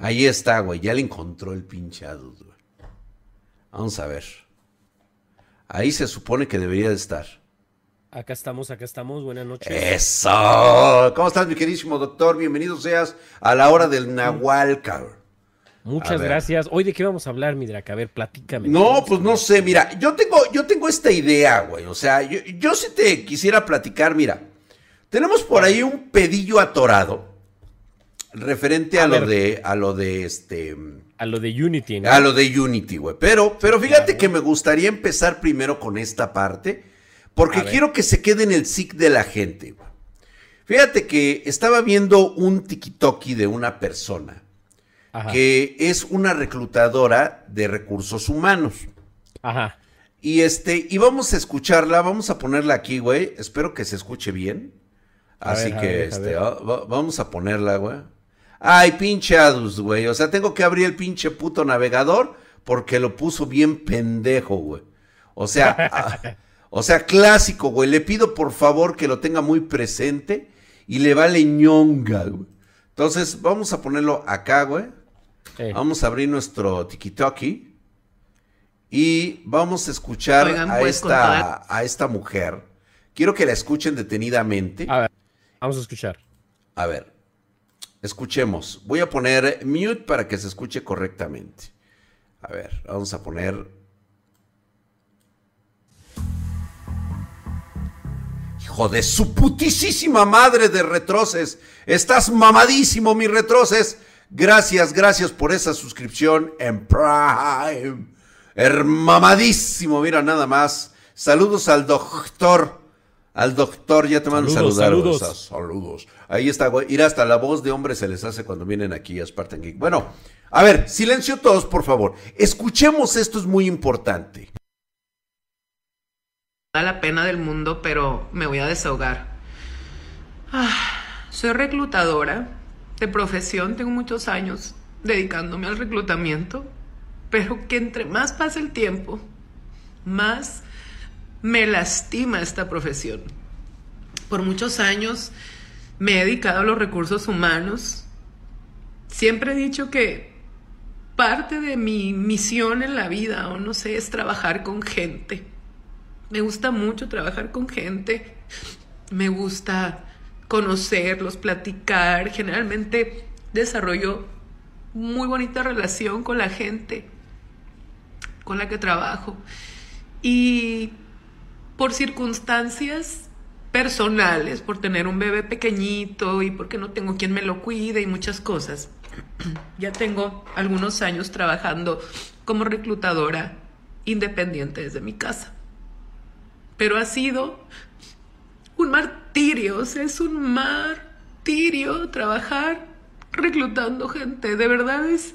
Ahí está, güey. Ya le encontró el pinche Adus, güey. Vamos a ver. Ahí se supone que debería de estar. Acá estamos, acá estamos. Buenas noches. Eso. ¿Cómo estás, mi queridísimo doctor? Bienvenido seas a la hora del Nahual, cabrón. Muchas gracias. Hoy de qué vamos a hablar, Midrak? A ver, platícame. No, pues no sé, mira, yo tengo, yo tengo esta idea, güey. O sea, yo, yo sí te quisiera platicar, mira. Tenemos por ahí un pedillo atorado referente a, lo de a lo de este a lo de Unity, ¿no? A lo de Unity, güey. Pero pero fíjate que me gustaría empezar primero con esta parte porque quiero que se quede en el SIC de la gente, güey. Fíjate que estaba viendo un tikitoki de una persona que es una reclutadora de recursos humanos. Ajá. Y este, y vamos a escucharla, vamos a ponerla aquí, güey. Espero que se escuche bien. Así que, este, vamos a ponerla, güey. Ay, pinche Adus, güey. O sea, tengo que abrir el pinche puto navegador porque lo puso bien pendejo, güey. O sea, o sea, clásico, güey. Le pido por favor que lo tenga muy presente y le vale ñonga, güey. Entonces, vamos a ponerlo acá, güey. Vamos a abrir nuestro TikToki y vamos a escuchar a, pues, esta, a esta mujer. Quiero que la escuchen detenidamente. A ver, vamos a escuchar. A ver, escuchemos. Voy a poner mute para que se escuche correctamente. A ver, vamos a poner Hijo de su putísima madre de retroces. Estás mamadísimo, mi retroces. Gracias, gracias por esa suscripción en Prime. Hermamadísimo, mira nada más. Saludos al doctor. Al doctor, ya te mando saludos, Saludos. saludos. Ahí está, güey. Ir hasta la voz de hombre se les hace cuando vienen aquí a Spartan Geek. Bueno, a ver, silencio todos, por favor. Escuchemos esto, es muy importante. Da la pena del mundo, pero me voy a desahogar. Ah, soy reclutadora de profesión, tengo muchos años dedicándome al reclutamiento, pero que entre más pasa el tiempo, más me lastima esta profesión. Por muchos años me he dedicado a los recursos humanos. Siempre he dicho que parte de mi misión en la vida, o no sé, es trabajar con gente. Me gusta mucho trabajar con gente. Me gusta conocerlos, platicar. Generalmente desarrollo muy bonita relación con la gente con la que trabajo. Y por circunstancias personales, por tener un bebé pequeñito y porque no tengo quien me lo cuide y muchas cosas, ya tengo algunos años trabajando como reclutadora independiente desde mi casa. Pero ha sido un martirio, es un martirio trabajar reclutando gente. De verdad es,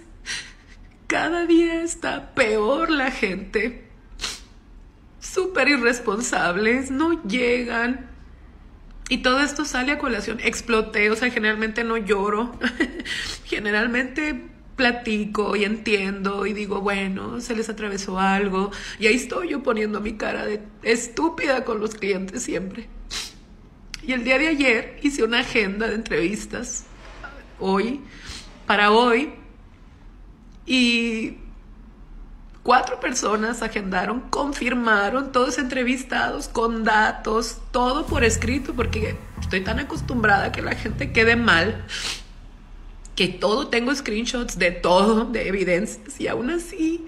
cada día está peor la gente. Súper irresponsables, no llegan. Y todo esto sale a colación. Exploté, o sea, generalmente no lloro. generalmente platico y entiendo y digo, bueno, se les atravesó algo. Y ahí estoy yo poniendo mi cara de estúpida con los clientes siempre. Y el día de ayer hice una agenda de entrevistas, hoy, para hoy, y cuatro personas agendaron, confirmaron, todos entrevistados, con datos, todo por escrito, porque estoy tan acostumbrada que la gente quede mal, que todo, tengo screenshots de todo, de evidencias, y aún así,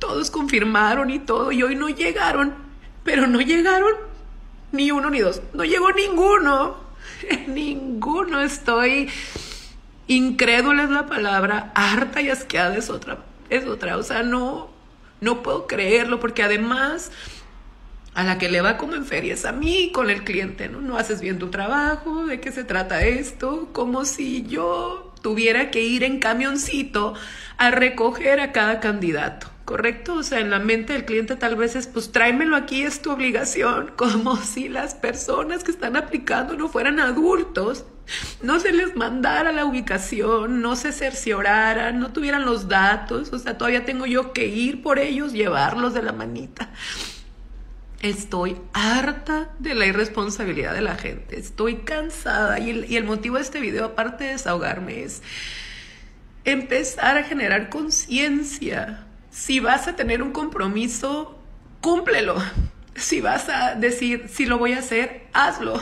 todos confirmaron y todo, y hoy no llegaron, pero no llegaron ni uno ni dos. No llegó ninguno. ninguno. Estoy incrédula es la palabra. Harta y asqueada es otra. Es otra. O sea, no, no puedo creerlo porque además a la que le va como en feria es a mí con el cliente, ¿no? No haces bien tu trabajo, ¿de qué se trata esto? Como si yo tuviera que ir en camioncito a recoger a cada candidato. ¿correcto? O sea, en la mente del cliente tal vez es, pues tráemelo aquí, es tu obligación, como si las personas que están aplicando no fueran adultos, no se les mandara la ubicación, no se cercioraran, no tuvieran los datos, o sea, todavía tengo yo que ir por ellos, llevarlos de la manita. Estoy harta de la irresponsabilidad de la gente, estoy cansada y el, y el motivo de este video, aparte de desahogarme, es empezar a generar conciencia. Si vas a tener un compromiso, cúmplelo. Si vas a decir, si lo voy a hacer, hazlo.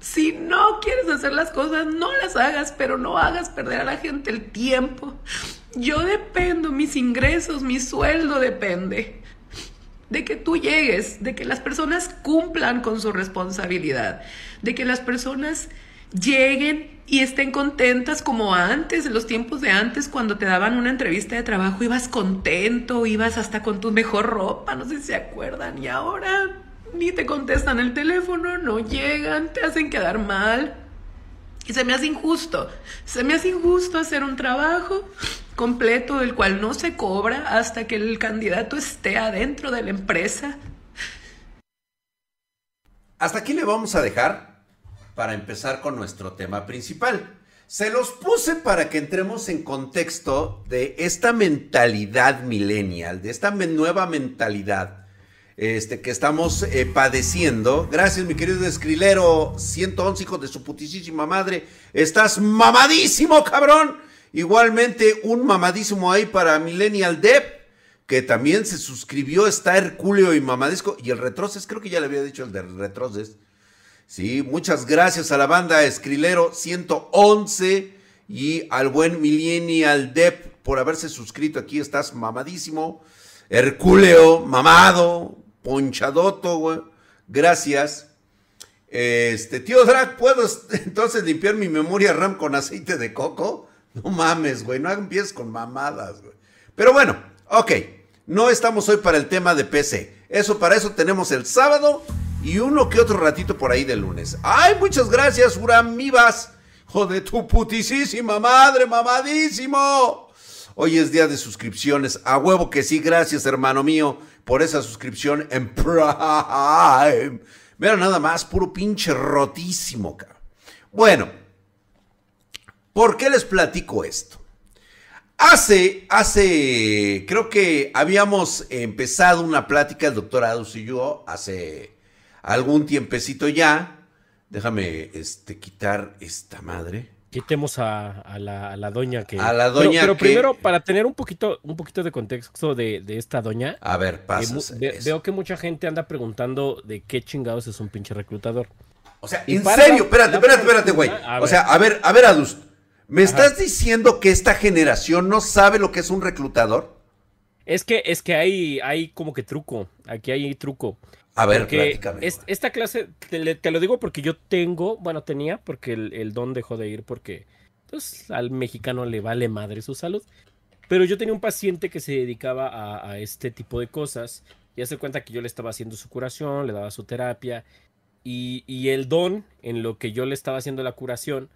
Si no quieres hacer las cosas, no las hagas, pero no hagas perder a la gente el tiempo. Yo dependo, mis ingresos, mi sueldo depende de que tú llegues, de que las personas cumplan con su responsabilidad, de que las personas lleguen y estén contentas como antes, en los tiempos de antes, cuando te daban una entrevista de trabajo, ibas contento, ibas hasta con tu mejor ropa, no sé si se acuerdan, y ahora ni te contestan el teléfono, no llegan, te hacen quedar mal. Y se me hace injusto, se me hace injusto hacer un trabajo completo del cual no se cobra hasta que el candidato esté adentro de la empresa. Hasta aquí le vamos a dejar para empezar con nuestro tema principal. Se los puse para que entremos en contexto de esta mentalidad millennial, de esta nueva mentalidad este, que estamos eh, padeciendo. Gracias, mi querido escrilero 111, hijo de su putísima madre. Estás mamadísimo, cabrón. Igualmente, un mamadísimo ahí para Millennial Dev, que también se suscribió. Está Herculeo y mamadisco. Y el retroces, creo que ya le había dicho el de retroces. Sí, muchas gracias a la banda Escrilero 111 y al buen Millennial Dev por haberse suscrito aquí. Estás mamadísimo. Herculeo, mamado, ponchadoto, güey. Gracias. Este, tío Drag, ¿puedo entonces limpiar mi memoria RAM con aceite de coco? No mames, güey, no empieces con mamadas, güey. Pero bueno, ok, no estamos hoy para el tema de PC. Eso, para eso tenemos el sábado y uno que otro ratito por ahí de lunes. Ay, muchas gracias, Uramibas. Hijo de tu putisísima madre, mamadísimo. Hoy es día de suscripciones. A huevo que sí, gracias, hermano mío por esa suscripción en Prime. Mira nada más, puro pinche rotísimo, cabrón. Bueno, ¿por qué les platico esto? Hace, hace, creo que habíamos empezado una plática, el doctor Adus y yo, hace algún tiempecito ya. Déjame este, quitar esta madre. Quitemos a, la, doña que. A la doña pero, primero, para tener un poquito, un poquito de contexto de, esta doña. A ver, pasa. veo que mucha gente anda preguntando de qué chingados es un pinche reclutador. O sea, en serio, espérate, espérate, espérate, güey. O sea, a ver, a ver, Adus. ¿Me estás diciendo que esta generación no sabe lo que es un reclutador? Es que, es que hay, hay como que truco. Aquí hay truco. A ver, esta clase, te, lo digo porque yo tengo, bueno, tenía, porque el, don dejó de ir porque pues, al mexicano le vale madre su salud. Pero yo tenía un paciente que se dedicaba a, este tipo de cosas y hace cuenta que yo le estaba haciendo su curación, le daba su terapia y, y el don, en lo que yo le estaba haciendo la curación,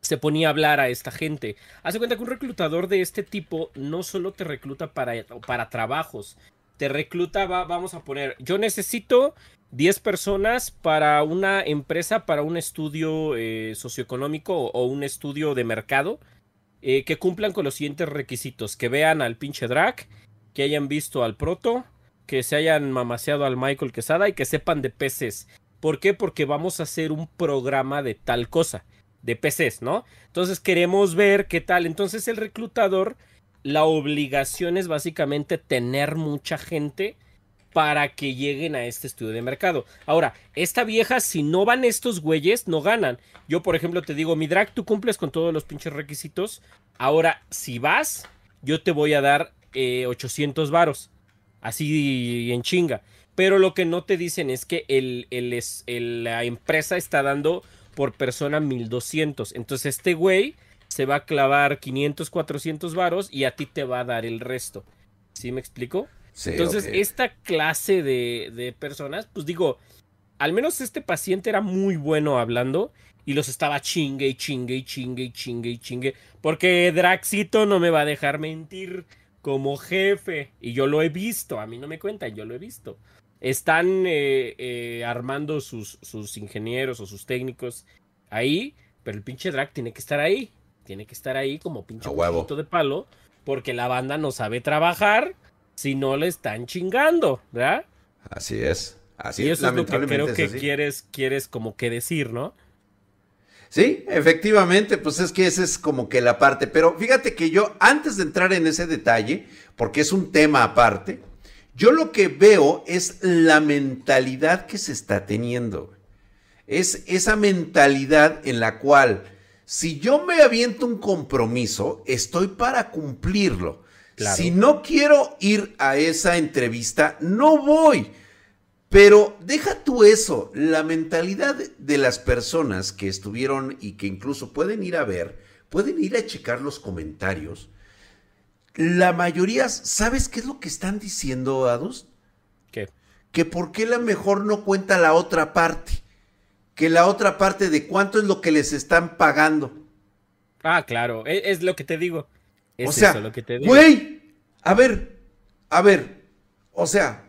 se ponía a hablar a esta gente. Hace cuenta que un reclutador de este tipo no solo te recluta para, para trabajos, te recluta, vamos a poner, yo necesito 10 personas para una empresa, para un estudio eh, socioeconómico o, un estudio de mercado eh, que cumplan con los siguientes requisitos, que vean al pinche drag, que hayan visto al proto, que se hayan mamaseado al Michael Quesada y que sepan de peces. ¿Por qué? Porque vamos a hacer un programa de tal cosa, de PCs, ¿no? Entonces queremos ver qué tal. Entonces el reclutador la obligación es básicamente tener mucha gente para que lleguen a este estudio de mercado. Ahora, esta vieja, si no van estos güeyes, no ganan. Yo, por ejemplo, te digo, mi drag, tú cumples con todos los pinches requisitos. Ahora, si vas, yo te voy a dar 800 eh, varos. Así en chinga. Pero lo que no te dicen es que el, la empresa está dando por persona 1200. Entonces, este güey se va a clavar 500, 400 varos y a ti te va a dar el resto. ¿Sí me explico? Entonces, esta clase de, de personas, pues digo, al menos este paciente era muy bueno hablando y los estaba chingue y chingue y chingue y chingue y chingue. Porque Draxito no me va a dejar mentir como jefe. Y yo lo he visto, a mí no me cuentan, yo lo he visto. Están eh, eh, armando sus, sus ingenieros o sus técnicos ahí, pero el pinche Drac tiene que estar ahí tiene que estar ahí como pinche de palo, porque la banda no sabe trabajar si no le están chingando, ¿verdad? Así es. Así y eso es, lo que creo que quieres, quieres como que decir, ¿no? Sí, efectivamente, pues es que esa es como que la parte, pero fíjate que yo antes de entrar en ese detalle, porque es un tema aparte, yo lo que veo es la mentalidad que se está teniendo. Es esa mentalidad en la cual si yo me aviento un compromiso, estoy para cumplirlo. Si no quiero ir a esa entrevista, no voy. Pero deja tú eso, la mentalidad de las personas que estuvieron y que incluso pueden ir a ver, pueden ir a checar los comentarios. La mayoría, ¿sabes qué es lo que están diciendo, Adus? ¿Qué? Que por qué la mejor no cuenta la otra parte. Que la otra parte de cuánto es lo que les están pagando. Ah, claro, e, es, lo que te digo. Es o sea, lo que te digo. Güey, a ver, a ver, o sea,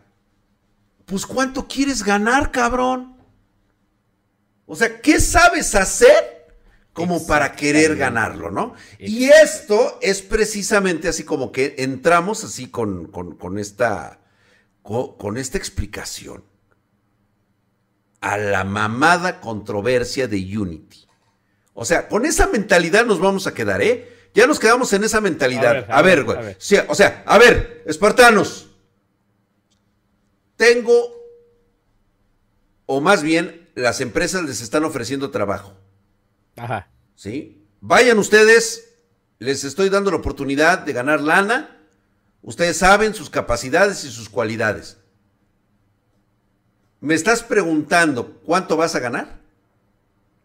pues ¿cuánto quieres ganar, cabrón? O sea, ¿qué sabes hacer como para querer ganarlo, no? Y esto es precisamente así como que entramos así con, con, esta, con, esta explicación a la mamada controversia de Unity. O sea, con esa mentalidad nos vamos a quedar, ¿eh? Ya nos quedamos en esa mentalidad. A ver, güey. o sea, a ver, espartanos tengo, o más bien, las empresas les están ofreciendo trabajo. Ajá. ¿Sí? Vayan ustedes, les estoy dando la oportunidad de ganar lana. Ustedes saben sus capacidades y sus cualidades. ¿Me estás preguntando cuánto vas a ganar?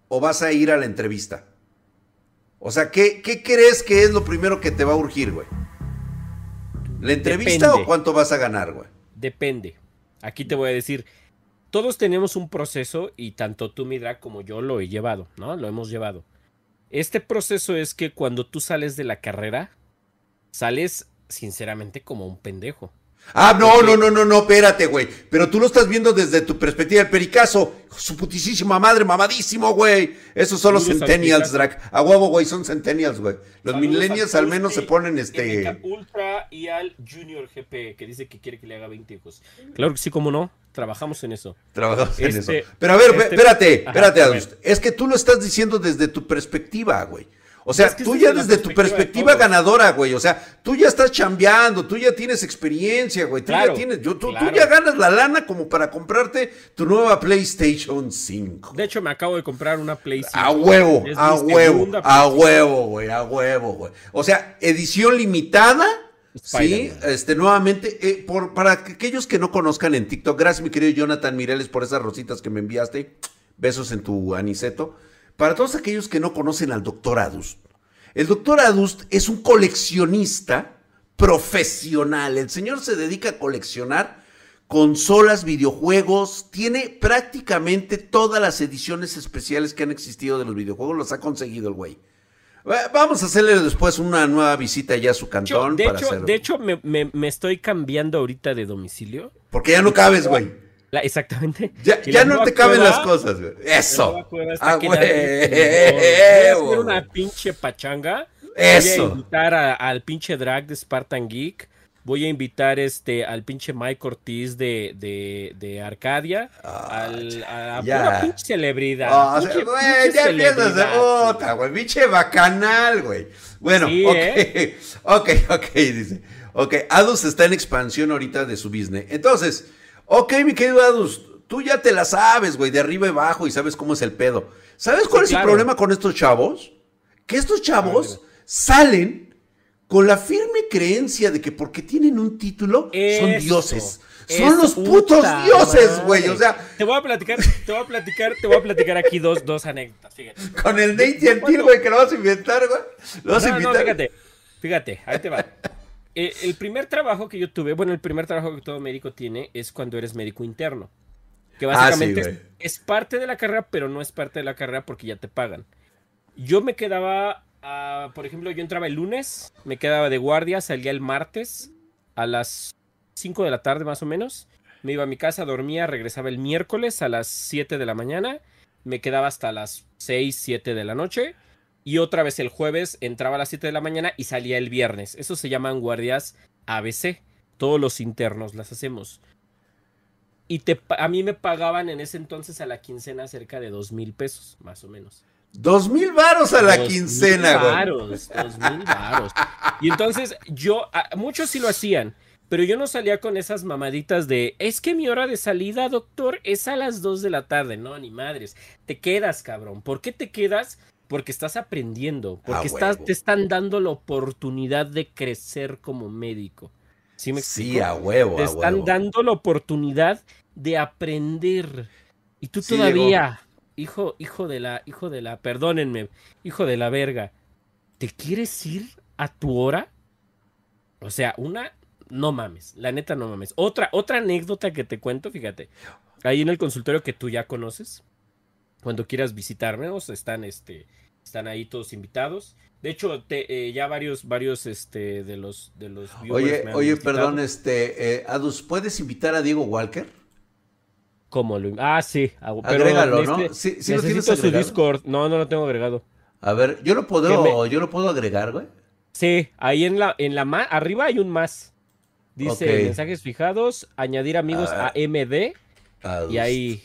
¿O vas a ir a la entrevista? O sea, ¿qué, qué crees que es lo primero que te va a urgir, güey? ¿La entrevista o cuánto vas a ganar, güey? Depende. Aquí te voy a decir, todos tenemos un proceso y tanto tú, Midra, como yo lo he llevado, ¿no? Lo hemos llevado. Este proceso es que cuando tú sales de la carrera, sales sinceramente como un pendejo. Ah, no, no, no, no, no, espérate, güey. Pero tú lo estás viendo desde tu perspectiva del pericazo. Su putisísima madre, mamadísimo, güey. Esos son los centennials, Drac. A huevo, güey, son centennials, güey. Los millennials al menos se ponen este. Ultra y al Junior GP, que dice que quiere que le haga 20 hijos. Claro que sí, cómo no. Trabajamos en eso. Trabajamos en eso. Este, Pero a ver, este, espérate, espérate, Es que tú lo estás diciendo desde tu perspectiva, güey. O sea, tú ya desde tu perspectiva ganadora, güey. O sea, tú ya estás chambeando, tú ya tienes experiencia, güey. Tú ya tienes, tú, ya ganas la lana como para comprarte tu nueva PlayStation 5. De hecho, me acabo de comprar una PlayStation. A huevo, a huevo, a huevo, güey, a huevo, güey. O sea, edición limitada. Sí, este, nuevamente, eh, por, para aquellos que no conozcan en TikTok, gracias mi querido Jonathan Mireles por esas rositas que me enviaste. Besos en tu aniceto. Para todos aquellos que no conocen al doctor Adust, el doctor Adust es un coleccionista profesional. El señor se dedica a coleccionar consolas, videojuegos, tiene prácticamente todas las ediciones especiales que han existido de los videojuegos, los ha conseguido el güey. Vamos a hacerle después una nueva visita ya a su cantón. De hecho, de hecho me, me, estoy cambiando ahorita de domicilio. Porque ya no cabes, güey exactamente. Ya, no te caben las cosas, güey. Eso. Ah, güey. Voy a una pinche pachanga. Eso. Voy a invitar al pinche drag de Spartan Geek. Voy a invitar este al pinche Mike Ortiz de, de, de Arcadia. Ah, al, a una pinche celebridad. Oh, güey, ya empiezas de otra, güey. Pinche bacanal, güey. Bueno, ok. ¿eh? Ok, ok, dice. Ok, Adus está en expansión ahorita de su business. Entonces, Ok, mi querido Adus, tú ya te la sabes, güey, de arriba y abajo y sabes cómo es el pedo. ¿Sabes cuál es el problema con estos chavos? Que estos chavos salen con la firme creencia de que porque tienen un título son dioses. Son los putos dioses, güey. O sea. Te voy a platicar, te voy a platicar, te voy a platicar aquí dos, dos anécdotas, fíjate. Con el Nate güey, que lo vas a inventar, güey. Lo vas a invitar. No, fíjate, fíjate, ahí te va. Eh, el primer trabajo que yo tuve, bueno, el primer trabajo que todo médico tiene es cuando eres médico interno. Que ah, básicamente es, parte de la carrera, pero no es parte de la carrera porque ya te pagan. Yo me quedaba, ah, por ejemplo, yo entraba el lunes, me quedaba de guardia, salía el martes a las 5 de la tarde más o menos. Me iba a mi casa, dormía, regresaba el miércoles a las 7 de la mañana, me quedaba hasta las 6, 7 de la noche y otra vez el jueves entraba a las 7 de la mañana y salía el viernes. Eso se llaman guardias ABC. Todos los internos las hacemos. Y te, a mí me pagaban en ese entonces a la quincena cerca de dos mil pesos, más o menos. Dos mil varos a la quincena, güey. Varos, dos mil varos. Y entonces yo, muchos sí lo hacían, pero yo no salía con esas mamaditas de, es que mi hora de salida, doctor, es a las dos de la tarde. No, ni madres. Te quedas, cabrón. ¿Por qué te quedas? Porque estás aprendiendo, porque estás, te están dando la oportunidad de crecer como médico. ¿Sí, me sí a huevo. Te están dando la oportunidad de aprender. Y tú todavía, hijo, hijo de la, hijo de la, perdónenme, hijo de la verga, ¿te quieres ir a tu hora? O sea, una, no mames, la neta no mames. Otra, otra anécdota que te cuento, fíjate, ahí en el consultorio que tú ya conoces, cuando quieras visitarme, están, este, están ahí todos invitados. De hecho, te, eh, ya varios, varios, este, de los, de los Oye, oye, perdón, este, eh, Adus, ¿puedes invitar a Diego Walker? ¿Cómo lo.? Ah, sí. Pero Agrégalo, ¿no? Sí, sí lo tienes su Discord. No, no lo tengo agregado. A ver, yo lo puedo, yo lo puedo agregar, güey. Sí, ahí en la, en la arriba hay un más. Dice mensajes fijados, añadir amigos a, ah. MD. y ahí,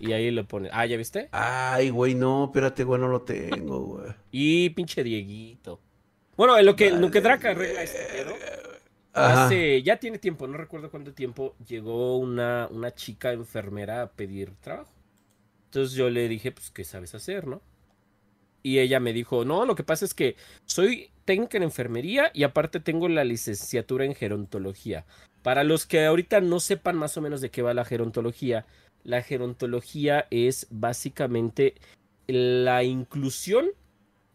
y ahí lo pone. Ah, ¿ya viste? Ay, güey, no, espérate, güey, no lo tengo, güey. y pinche Dieguito. Bueno, en lo que, lo que Draca arregla este pedo Hace, ya tiene tiempo, no recuerdo cuánto tiempo, llegó una, una chica enfermera a pedir trabajo. Entonces yo le dije, pues, ¿qué sabes hacer, no? Y ella me dijo, no, lo que pasa es que soy técnica en enfermería y aparte tengo la licenciatura en gerontología. Para los que ahorita no sepan más o menos de qué va la gerontología, la gerontología es básicamente la inclusión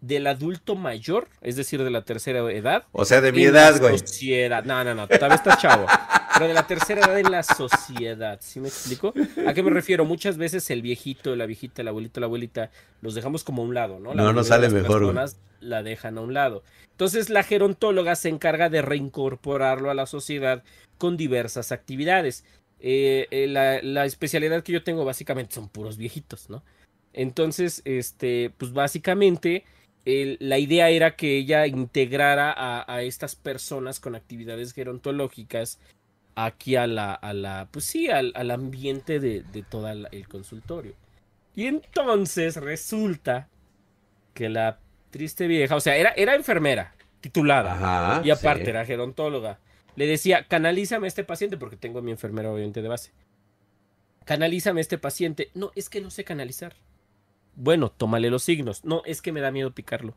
del adulto mayor, es decir, de la tercera edad. O sea, de mi edad, güey. Sociedad. No, no, no, todavía estás chavo. Pero de la tercera edad en la sociedad, ¿sí me explico? ¿A qué me refiero? Muchas veces el viejito, la viejita, el abuelito, la abuelita, los dejamos como a un lado, ¿no? no, no sale mejor, güey. La dejan a un lado. Entonces, la gerontóloga se encarga de reincorporarlo a la sociedad con diversas actividades. Eh, eh, la, la especialidad que yo tengo básicamente son puros viejitos, ¿no? Entonces, este, pues básicamente la idea era que ella integrara a, estas personas con actividades gerontológicas aquí a la, a la pues sí, al, ambiente de, de todo el consultorio. Y entonces resulta que la triste vieja, o sea, era, era enfermera, titulada, y aparte era gerontóloga. Le decía, canalízame a este paciente, porque tengo a mi enfermera obviamente de base. Canalízame a este paciente. No, es que no sé canalizar. Bueno, tómale los signos. No, es que me da miedo picarlo.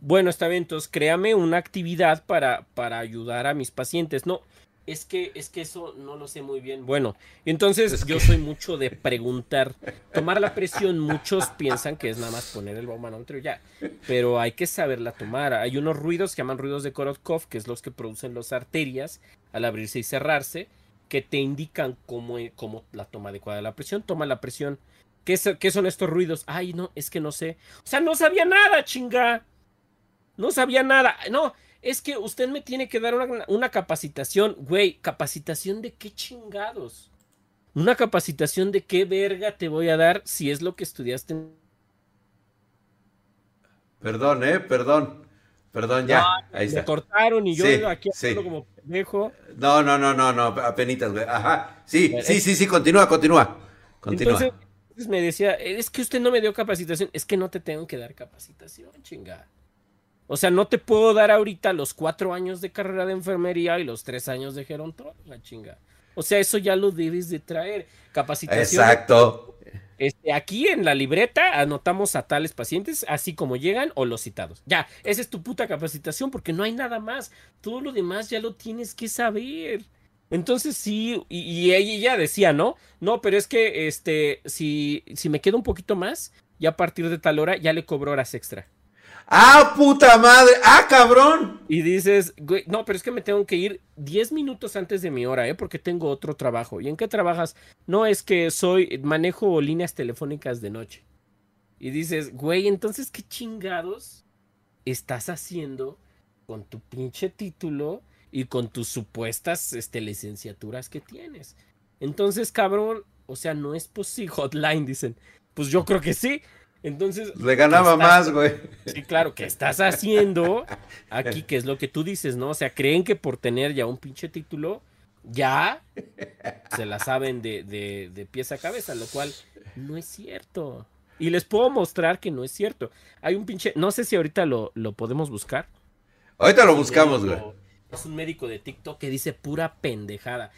Bueno, está bien, entonces créame una actividad para, para ayudar a mis pacientes. No, es que, es que eso no lo sé muy bien. Bueno, entonces yo soy mucho de preguntar. Tomar la presión, muchos piensan que es nada más poner el baumanómetro ya. Pero hay que saberla tomar. Hay unos ruidos que llaman ruidos de Korotkov, que es los que producen las arterias al abrirse y cerrarse, que te indican cómo, cómo la toma adecuada de la presión. Toma la presión ¿Qué, son estos ruidos? Ay, no, es que no sé. O sea, no sabía nada, chinga. No sabía nada. No, es que usted me tiene que dar una, capacitación. Güey, ¿capacitación de qué chingados? Una capacitación de qué verga te voy a dar si es lo que estudiaste. Perdón, eh, perdón. Perdón, ya. ahí está. Me cortaron y yo aquí sí. como pendejo. No, no, no, no, no, apenitas, güey. Ajá. Sí, sí, sí, sí, continúa, continúa. Continúa me decía, es que usted no me dio capacitación. Es que no te tengo que dar capacitación, chinga. O sea, no te puedo dar ahorita los cuatro años de carrera de enfermería y los tres años de gerontóloga, chinga. O sea, eso ya lo debes de traer. Capacitación. Exacto. Este, aquí en la libreta anotamos a tales pacientes, así como llegan o los citados. Ya, esa es tu puta capacitación porque no hay nada más. Todo lo demás ya lo tienes que saber. Entonces sí, y, ella decía, ¿no? No, pero es que este, si, si me quedo un poquito más, ya a partir de tal hora ya le cobro horas extra. ¡Ah, puta madre! ¡Ah, cabrón! Y dices, güey, no, pero es que me tengo que ir 10 minutos antes de mi hora, ¿eh? Porque tengo otro trabajo. ¿Y en qué trabajas? No, es que soy, manejo líneas telefónicas de noche. Y dices, güey, entonces, ¿qué chingados estás haciendo con tu pinche título? y con tus supuestas este, licenciaturas que tienes. Entonces, cabrón, o sea, no es posible. Hotline, dicen. Pues yo creo que sí. Entonces. Le ganaba más, güey. Sí, claro, ¿qué estás haciendo aquí? Que es lo que tú dices, ¿no? O sea, creen que por tener ya un pinche título, ya se la saben de, de, de pies a cabeza, lo cual no es cierto. Y les puedo mostrar que no es cierto. Hay un pinche, no sé si ahorita lo, lo podemos buscar. Ahorita lo buscamos, güey. Es un médico de TikTok que dice pura pendejada.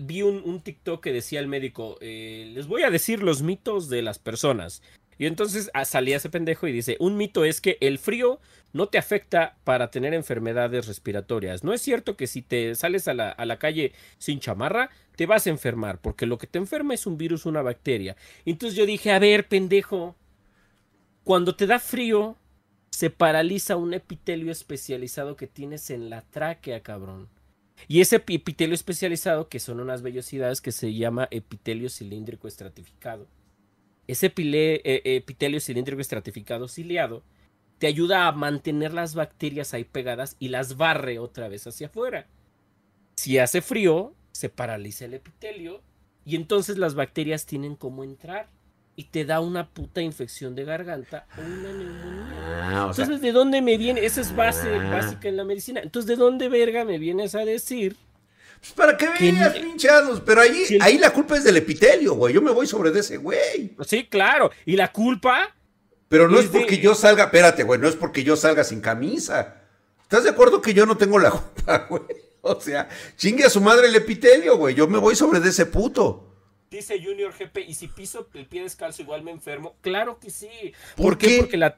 Vi un, TikTok que decía el médico, eh, les voy a decir los mitos de las personas. Y entonces ah, salía ese pendejo y dice, un mito es que el frío no te afecta para tener enfermedades respiratorias. No es cierto que si te sales a la, calle sin chamarra, te vas a enfermar, porque lo que te enferma es un virus, una bacteria. Entonces yo dije, a ver, pendejo, cuando te da frío, se paraliza un epitelio especializado que tienes en la tráquea, cabrón. Y ese epitelio especializado, que son unas vellosidades que se llama epitelio cilíndrico estratificado. Ese eh, epitelio cilíndrico estratificado ciliado te ayuda a mantener las bacterias ahí pegadas y las barre otra vez hacia afuera. Si hace frío, se paraliza el epitelio y entonces las bacterias tienen cómo entrar y te da una puta infección de garganta o una neumonía. Ah, entonces, ¿de dónde me viene? Esa es base ah. básica en la medicina. Entonces, ¿de dónde verga me vienes a decir? Pues para que veas, pinchados. Pero ahí, ahí la culpa es del epitelio, güey. Yo me voy sobre de ese güey. Sí, claro. ¿Y la culpa? Pero no es, porque yo salga, espérate, güey, no es porque yo salga sin camisa. ¿Estás de acuerdo que yo no tengo la culpa, güey? O sea, chingue a su madre el epitelio, güey. Yo me voy sobre de ese puto. Dice Junior GP, ¿y si piso el pie descalzo igual me enfermo? Claro que sí. ¿Por, qué? Porque la,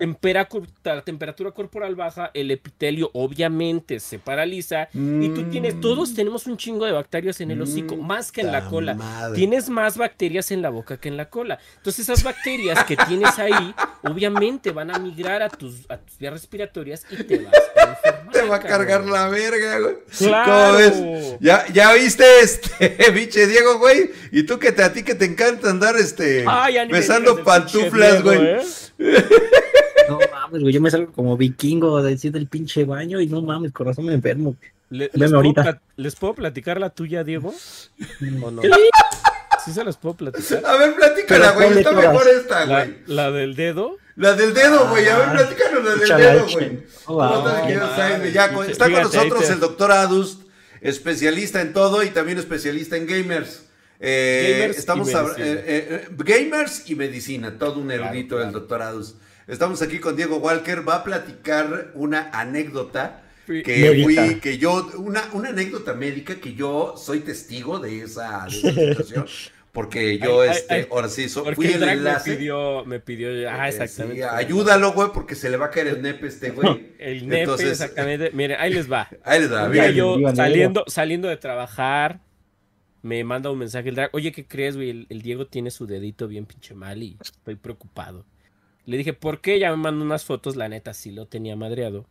la, temperatura corporal baja, el epitelio obviamente se paraliza y tú tienes, mm. todos tenemos un chingo de bacterias en el hocico, mm, más que en la cola. Tienes más bacterias en la boca que en la cola. Entonces esas bacterias que tienes ahí, obviamente van a migrar a tus, a tus vías respiratorias y te vas a enfermar. Te va a cargar la verga, güey. Claro. ¿Ya, ya viste este, biche Diego, güey? Y tú que te a ti que te encanta andar este besando pantuflas, güey. ¿eh? No mames, güey, yo me salgo como vikingo de decir del pinche baño y no mames, corazón me enfermo. les, puedo ¿Les puedo platicar la tuya, Diego? ¿O no? ¿Sí se las puedo platicar? A ver, platícala, güey. Está mejor esta, güey. ¿La, del dedo? La del dedo, güey. A ver, ah, platícanos la del dedo, güey. está con nosotros el doctor Adust, especialista en todo y también especialista en gamers. Eh, gamers estamos y eh, eh, gamers y medicina, todo un erudito del doctorados. Estamos aquí con Diego Walker, va a platicar una anécdota que fui, que yo, una, una anécdota médica que yo soy testigo de esa, situación. Porque yo, este, ahora sí, fui el, enlace. Me pidió, me pidió, ah, exactamente. ayúdalo, güey, porque se le va a caer el nepe este güey. el nepe, Entonces, exactamente. Miren, ahí les va. Ahí les va. yo saliendo, saliendo de trabajar, me manda un mensaje el drag, oye, ¿qué crees, güey? El, Diego tiene su dedito bien pinche mal y estoy preocupado. Le dije, ¿por qué? Ya me mandó unas fotos, la neta, sí lo tenía madreado.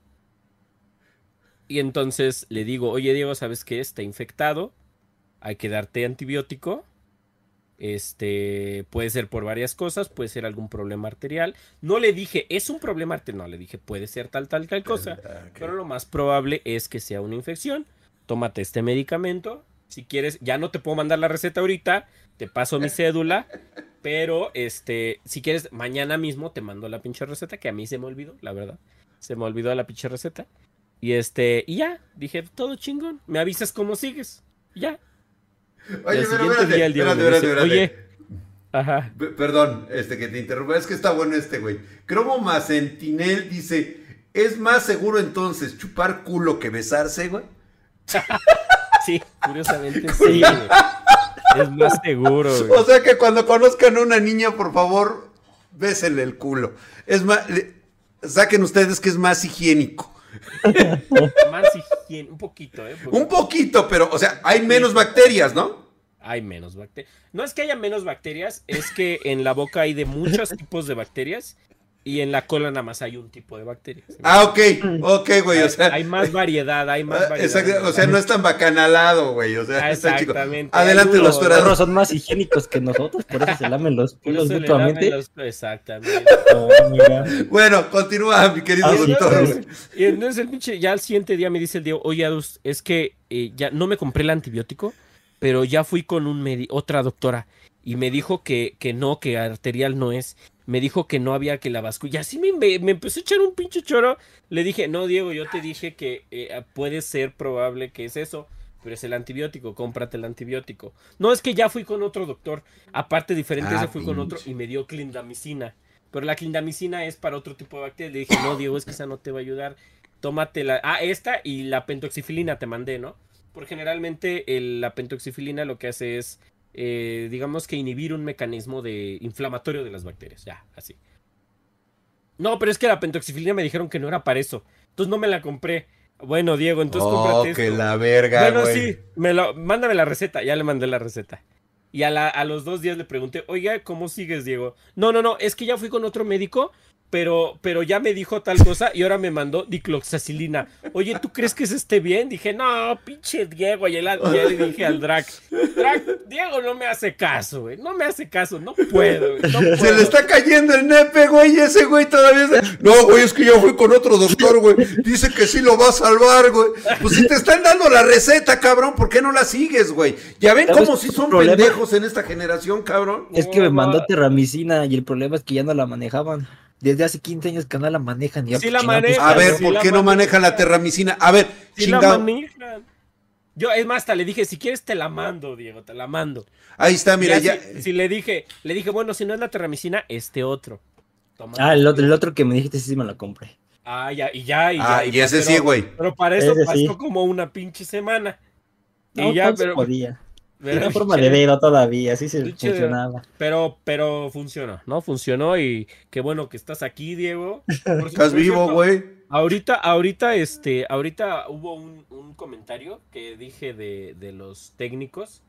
Y entonces le digo, oye, Diego, ¿sabes qué? Está infectado, hay que darte antibiótico. Este puede ser por varias cosas, puede ser algún problema arterial. No le dije, es un problema arterial, no, le dije, puede ser tal, tal, tal cosa. Pero lo más probable es que sea una infección. Tómate este medicamento, si quieres, ya no te puedo mandar la receta ahorita, te paso mi cédula, pero este, si quieres, mañana mismo te mando la pinche receta, que a mí se me olvidó, la verdad. Se me olvidó la pinche receta. Y este, y ya, dije, todo chingón, me avisas cómo sigues. ya. Oye, pero espérate, espérate, Oye, ajá. Perdón, este que te interrumpa, es que está bueno este güey. Cromo Macentinel dice, ¿es más seguro entonces chupar culo que besarse, güey? Sí, curiosamente sí. Es más seguro. O sea que cuando conozcan a una niña, por favor, bésenle el culo. Es más, saquen ustedes que es más higiénico. más higiénico, un poquito, ¿eh? Un poquito, pero, o sea, hay menos bacterias, ¿no? Hay menos bacterias. No es que haya menos bacterias, es que en la boca hay de muchos tipos de bacterias y en la cola nada más hay un tipo de bacterias. Ah, ok, ok, güey, o sea. Hay más variedad, hay más variedad. Exacto, o sea, no es tan bacanalado, güey, o sea, Exactamente. Adelante, los perros son más higiénicos que nosotros, por eso se lamen los pelos mutuamente. Exactamente. bueno, continúa, mi querido doctor. y entonces el pinche, ya al siguiente día me dice el Diego, oye, Adus, es que eh, ya no me compré el antibiótico, pero ya fui con un otra doctora y me dijo que, que no, que arterial no es me dijo que no había que la bascula. Y así me, me, empezó a echar un pinche choro. Le dije, no, Diego, yo te dije que eh, puede ser probable que es eso. Pero es el antibiótico, cómprate el antibiótico. No, es que ya fui con otro doctor. Aparte, diferente, ah, fui con otro y me dio clindamicina. pero la clindamicina es para otro tipo de bacterias. Le dije, no, Diego, es que esa no te va a ayudar. Tómate la. Ah, esta y la pentoxifilina te mandé, ¿no? Porque generalmente la pentoxifilina lo que hace es, eh, digamos que inhibir un mecanismo de inflamatorio de las bacterias. Ya, así. No, pero es que la pentoxifilina me dijeron que no era para eso. Entonces no me la compré. Bueno, Diego, entonces oh, que la verga, Bueno, sí, me lo, mándame la receta. Ya le mandé la receta. Y a, a los dos días le pregunté, oiga, ¿cómo sigues, Diego? No, no, no, es que ya fui con otro médico pero, pero ya me dijo tal cosa y ahora me mandó dicloxacilina. Oye, ¿tú crees que se esté bien? Dije, no, pinche Diego. Y ya le dije al Drac, Drac, Diego no me hace caso, güey. No me hace caso, no puedo, güey. Se le está cayendo el nepe, güey, y ese güey todavía... No, güey, es que yo fui con otro doctor, güey. Dice que sí lo va a salvar, güey. Pues si te están dando la receta, cabrón, ¿por qué no la sigues, güey? Ya ven cómo si son pendejos en esta generación, cabrón. Es que me mandó terramicina y el problema es que ya no la manejaban. Desde hace 15 años que no la manejan. Y sí la manejan, a ver, ¿por qué no manejan la terramicina? A ver, sí la manejan. Yo, es más, hasta le dije, si quieres te la mando, Diego, te la mando. Ahí está, mira, ya. Si, le dije, le dije, bueno, si no es la terramicina, este otro. ah, el otro, el otro que me dijiste, sí me lo compré. Ah, ya, y ya, y ya. Ah, y, ese sí, güey. Pero para eso pasó como una pinche semana. y ya, pero. Podía. Era forma de dedo todavía, así se funcionaba. Pero, pero funcionó, ¿no? Funcionó y qué bueno que estás aquí, Diego. estás vivo, güey. Ahorita, ahorita, este, ahorita hubo un, comentario que dije de, de, los técnicos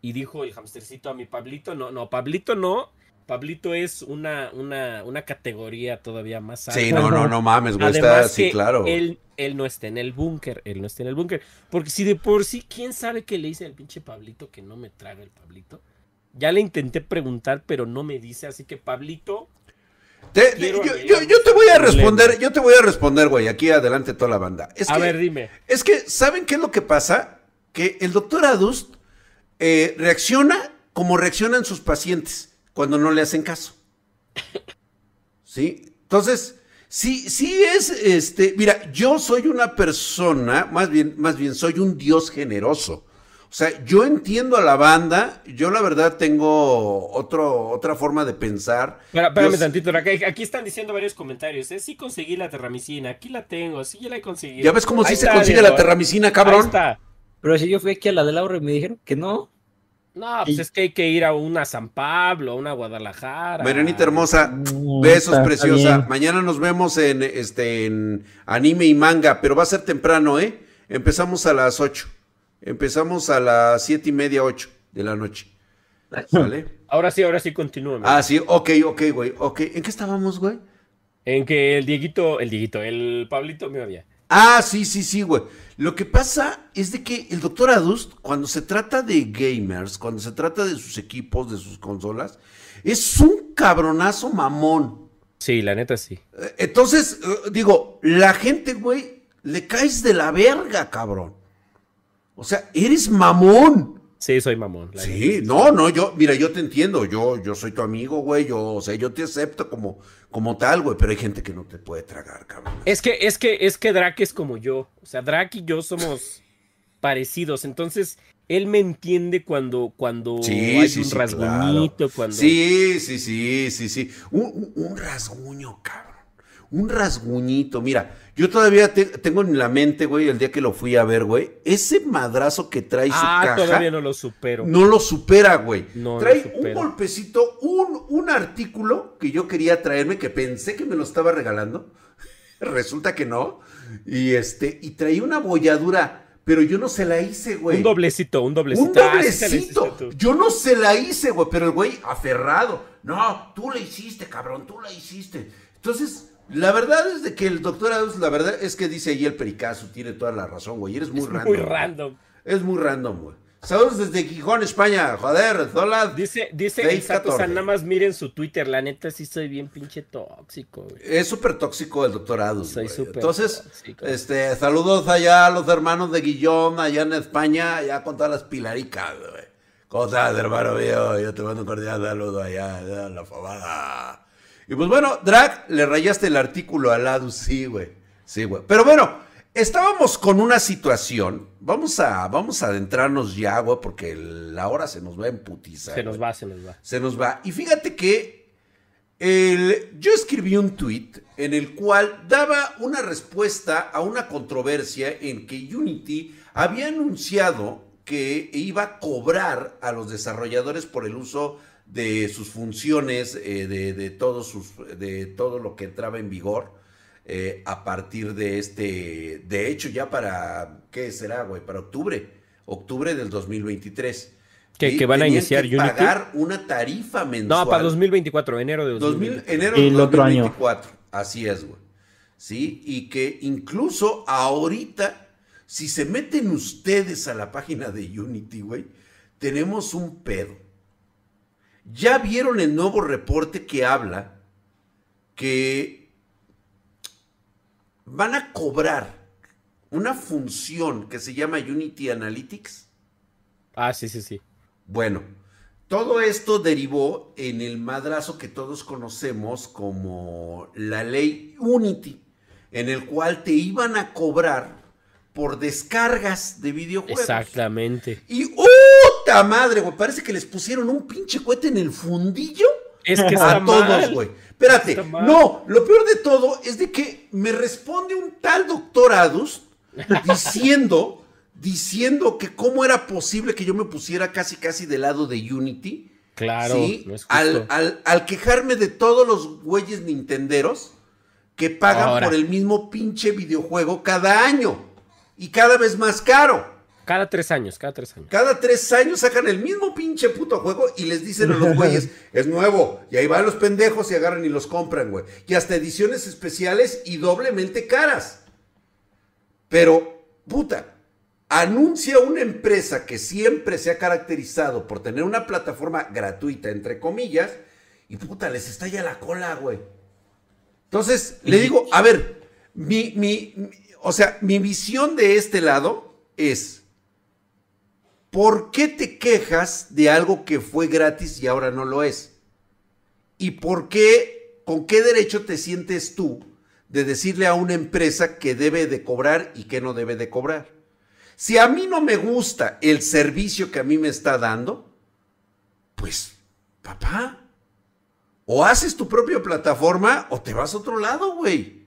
y dijo el hamstercito a mi Pablito, no, no, Pablito no, Pablito es una, una, una categoría todavía más alta. Sí, no, no, no mames, güey. está, sí, claro. Él, él no está en el búnker, él no está en el búnker. Porque si de por sí, ¿quién sabe qué le hice al pinche Pablito que no me traga el Pablito? Ya le intenté preguntar, pero no me dice, así que Pablito. yo, te voy a responder, yo te voy a responder, güey, aquí adelante toda la banda. a ver, dime. Es que, ¿saben qué es lo que pasa? Que el doctor Adust eh, reacciona como reaccionan sus pacientes cuando no le hacen caso. ¿Sí? Entonces, sí, sí es, este, mira, yo soy una persona, más bien, más bien, soy un Dios generoso. O sea, yo entiendo a la banda, yo la verdad tengo otro, otra forma de pensar. espérame tantito, aquí, están diciendo varios comentarios, ¿eh? Sí conseguí la terramicina, aquí la tengo, sí ya la he conseguido. ¿Ya ves cómo sí se consigue la terramicina, cabrón? Ahí está. Pero si yo fui aquí a la de Laura y me dijeron que no. No, pues es que hay que ir a una San Pablo, a una Guadalajara. Marianita hermosa, besos preciosa. Mañana nos vemos en este en anime y manga, pero va a ser temprano, ¿eh? Empezamos a las 8. Empezamos a las siete y media, 8 de la noche. ¿Vale? Ahora sí, ahora sí continúa. Ah, sí, ok, ok, güey. Ok. ¿En qué estábamos, güey? En que el Dieguito, el Dieguito, el Pablito me odia. Ah, sí, sí, sí, güey. Lo que pasa es de que el doctor Adust, cuando se trata de gamers, cuando se trata de sus equipos, de sus consolas, es un cabronazo mamón. Sí, la neta sí. Eh, entonces, eh, digo, la gente, güey, le caes de la verga, cabrón. O sea, eres mamón. Sí, soy mamón. Sí, no, no, yo, mira, yo te entiendo, yo, yo soy tu amigo, güey, yo, o sea, yo te acepto como, como tal, güey, pero hay gente que no te puede tragar, cabrón. Es que, es que, es que Drake es como yo, o sea, Drake y yo somos parecidos, entonces él me entiende cuando, cuando hay un rasguñito, cuando... Sí, sí, sí, sí, sí, un, un rasguño, cabrón, un rasguñito, mira, yo todavía tengo en la mente, güey, el día que lo fui a ver, güey, ese madrazo que trae su ah, caja. todavía no lo supero. No lo supera, güey. No trae un golpecito, un, un artículo que yo quería traerme, que pensé que me lo estaba regalando. Resulta que no. Y este, y traía una bolladura. Pero yo no se la hice, güey. Un doblecito, un doblecito. Un ah, doblecito. yo no se la hice, güey. Pero el güey aferrado. No, tú la hiciste, cabrón, tú la hiciste. Entonces, la verdad es de que el doctor Adams, la verdad es que dice ahí el pericazo, tiene toda la razón, güey. Eres muy es random. Muy random. Es muy random, güey. Saludos desde Gijón, España. Joder, hola. Dice, dice exacto, o sea, nada más miren su Twitter. La neta, sí soy bien pinche tóxico, güey. Es súper tóxico el doctor Adams. Soy súper Entonces, este, saludos allá a los hermanos de Guillón, allá en España, allá con todas las pilaricas, güey. ¿Cómo estás, hermano mío? Yo te mando un cordial saludo allá, allá la fabada. Y pues bueno, Drag, le rayaste el artículo al lado, sí, güey. Sí, güey. Pero bueno, estábamos con una situación. Vamos a, vamos a adentrarnos ya, güey, porque la hora se nos va en putiza. Se nos va, se nos va. Se nos va. Y fíjate que yo escribí un tweet en el cual daba una respuesta a una controversia en que Unity había anunciado que iba a cobrar a los desarrolladores por el uso de sus funciones, eh, de, todo sus, de todo lo que entraba en vigor eh, a partir de este, de hecho ya para, ¿qué será, güey? Para octubre, octubre del 2023. Que, van a iniciar que pagar una tarifa mensual. No, para 2024, enero de 2024. enero de 2024. Así es, güey. Sí, y que incluso ahorita, si se meten ustedes a la página de Unity, güey, tenemos un pedo. Ya vieron el nuevo reporte que habla que van a cobrar una función que se llama Unity Analytics. Ah, sí, sí, sí. Bueno, todo esto derivó en el madrazo que todos conocemos como la ley Unity, en el cual te iban a cobrar por descargas de videojuegos. Exactamente. Y ¡puta madre, güey! Parece que les pusieron un pinche cohete en el fundillo. Es que a todos, güey. Espérate, no, lo peor de todo es de que me responde un tal doctor Adus diciendo diciendo que cómo era posible que yo me pusiera casi casi del lado de Unity. Claro, al, quejarme de todos los güeyes nintenderos que pagan por el mismo pinche videojuego cada año y cada vez más caro. Cada tres años, cada tres años. Cada tres años sacan el mismo pinche puto juego y les dicen a los güeyes, es nuevo. Y ahí van los pendejos y agarran y los compran, güey. Y hasta ediciones especiales y doblemente caras. Pero, puta, anuncia una empresa que siempre se ha caracterizado por tener una plataforma gratuita, entre comillas, y puta, les estalla la cola, güey. Entonces, le digo, a ver, mi, mi, o sea, mi visión de este lado es, ¿por qué te quejas de algo que fue gratis y ahora no lo es? ¿Y por qué, con qué derecho te sientes tú de decirle a una empresa que debe de cobrar y que no debe de cobrar? Si a mí no me gusta el servicio que a mí me está dando, pues, papá, o haces tu propia plataforma o te vas a otro lado, güey.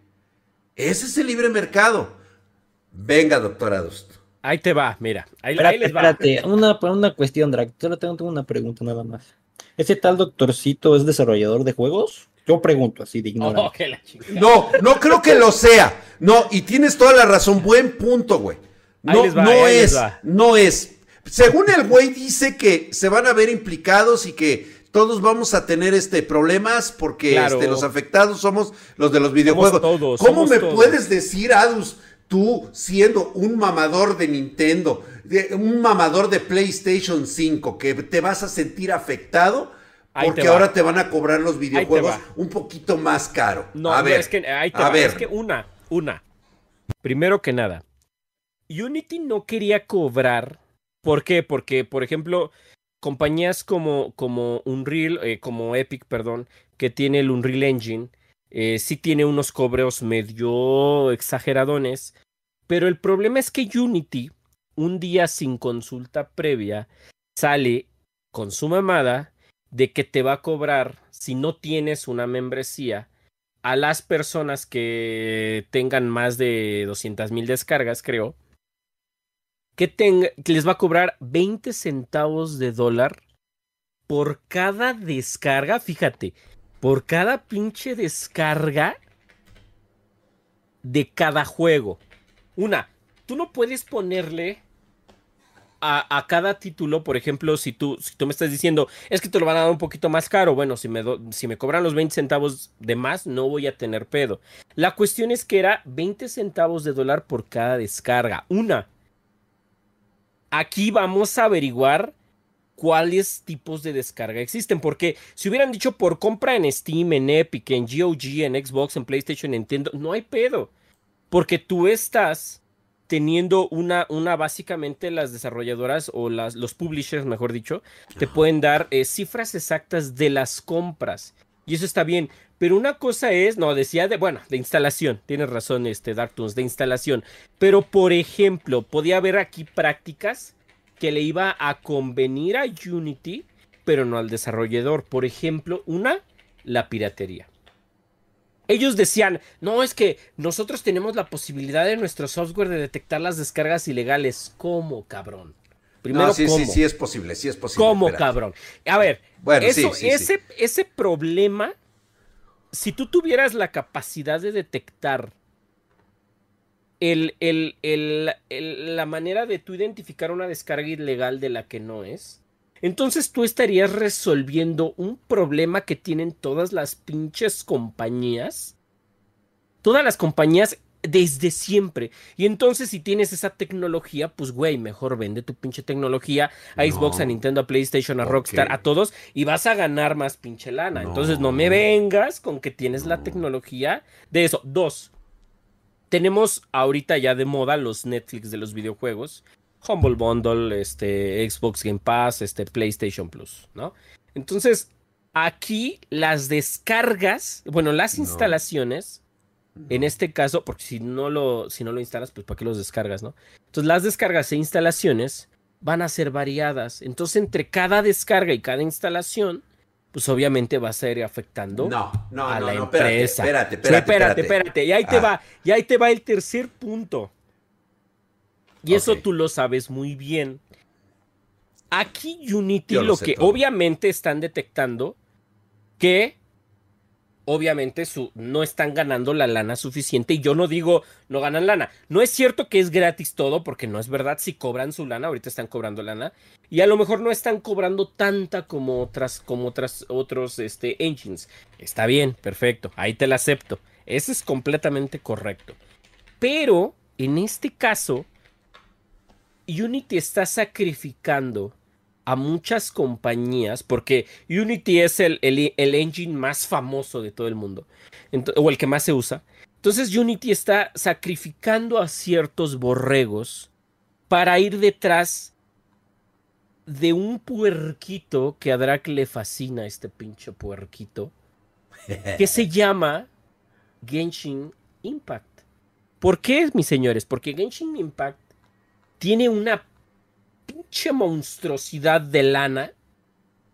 Ese es el libre mercado. Venga, doctor Adust. Ahí te va, mira. Ahí, les va. Espérate, una, una cuestión, Drake. Solo tengo, tengo una pregunta nada más. ¿Ese tal doctorcito es desarrollador de juegos? Yo pregunto así de oh, no, no creo que lo sea. No, y tienes toda la razón. Buen punto, güey. No, no es, no es. Según el güey dice que se van a ver implicados y que todos vamos a tener este problemas porque este, los afectados somos los de los videojuegos. ¿Cómo me puedes decir, Adus, tú siendo un mamador de Nintendo, un mamador de PlayStation 5, que te vas a sentir afectado? Porque ahora te van a cobrar los videojuegos un poquito más caro. No, a ver, es que, a ver. es que una, una. Primero que nada, Unity no quería cobrar. ¿Por qué? Porque, por ejemplo, compañías como, como Unreal, eh, como Epic, perdón, que tiene el Unreal Engine, eh, sí tiene unos cobros medio exageradones. Pero el problema es que Unity, un día sin consulta previa, sale con su mamada de que te va a cobrar si no tienes una membresía a las personas que tengan más de 200 mil descargas, creo, que les va a cobrar 20 centavos de dólar por cada descarga. Fíjate, por cada pinche descarga de cada juego. Una, tú no puedes ponerle a, cada título, por ejemplo, si tú, si tú me estás diciendo, es que te lo van a dar un poquito más caro, bueno, si me, si me cobran los 20 centavos de más, no voy a tener pedo. La cuestión es que era 20 centavos de dólar por cada descarga. Una, aquí vamos a averiguar cuáles tipos de descarga existen. Porque si hubieran dicho por compra en Steam, en Epic, en GOG, en Xbox, en PlayStation, en Nintendo, no hay pedo. Porque tú estás teniendo una, una básicamente las desarrolladoras o las, los publishers, mejor dicho, te pueden dar eh, cifras exactas de las compras. Y eso está bien. Pero una cosa es, no, decía de, bueno, de instalación, tienes razón, este Darktoons, de instalación. Pero, por ejemplo, podía haber aquí prácticas que le iba a convenir a Unity, pero no al desarrollador. Por ejemplo, una, la piratería. Ellos decían, no, es que nosotros tenemos la posibilidad de nuestro software de detectar las descargas ilegales. ¿Cómo, cabrón? Primero, sí, sí, sí es posible, sí es posible. ¿Cómo, cabrón? A ver, bueno, eso, ese, ese problema, si tú tuvieras la capacidad de detectar el, la manera de tú identificar una descarga ilegal de la que no es, entonces tú estarías resolviendo un problema que tienen todas las pinches compañías. Todas las compañías desde siempre. Y entonces si tienes esa tecnología, pues güey, mejor vende tu pinche tecnología a Xbox, a Nintendo, a PlayStation, a Rockstar, a todos y vas a ganar más pinche lana. Entonces no me vengas con que tienes la tecnología de eso. Dos, tenemos ahorita ya de moda los Netflix de los videojuegos. Humble Bundle, este, Xbox Game Pass, este, PlayStation Plus, ¿no? Entonces, aquí las descargas, bueno, las instalaciones, en este caso, porque si no lo, si no lo instalas, pues ¿para qué los descargas, no? Entonces, las descargas e instalaciones van a ser variadas. Entonces, entre cada descarga y cada instalación, pues obviamente vas a ir afectando a la empresa. Espérate, espérate, espérate, espérate, Y ahí te ah. va, y ahí te va el tercer punto. Y eso tú lo sabes muy bien. Aquí Unity lo, que obviamente están detectando que obviamente su, no están ganando la lana suficiente. Y yo no digo no ganan lana. No es cierto que es gratis todo, porque no es verdad. Si cobran su lana, ahorita están cobrando lana. Y a lo mejor no están cobrando tanta como otras, como otras, otros este, engines. Está bien, perfecto. Ahí te la acepto. Eso es completamente correcto. Pero en este caso, Unity está sacrificando a muchas compañías, porque Unity es el, el, engine más famoso de todo el mundo, o el que más se usa. Entonces Unity está sacrificando a ciertos borregos para ir detrás de un puerquito que a Drac le fascina, este pinche puerquito, que se llama Genshin Impact. ¿Por qué, mis señores? Porque Genshin Impact tiene una pinche monstruosidad de lana,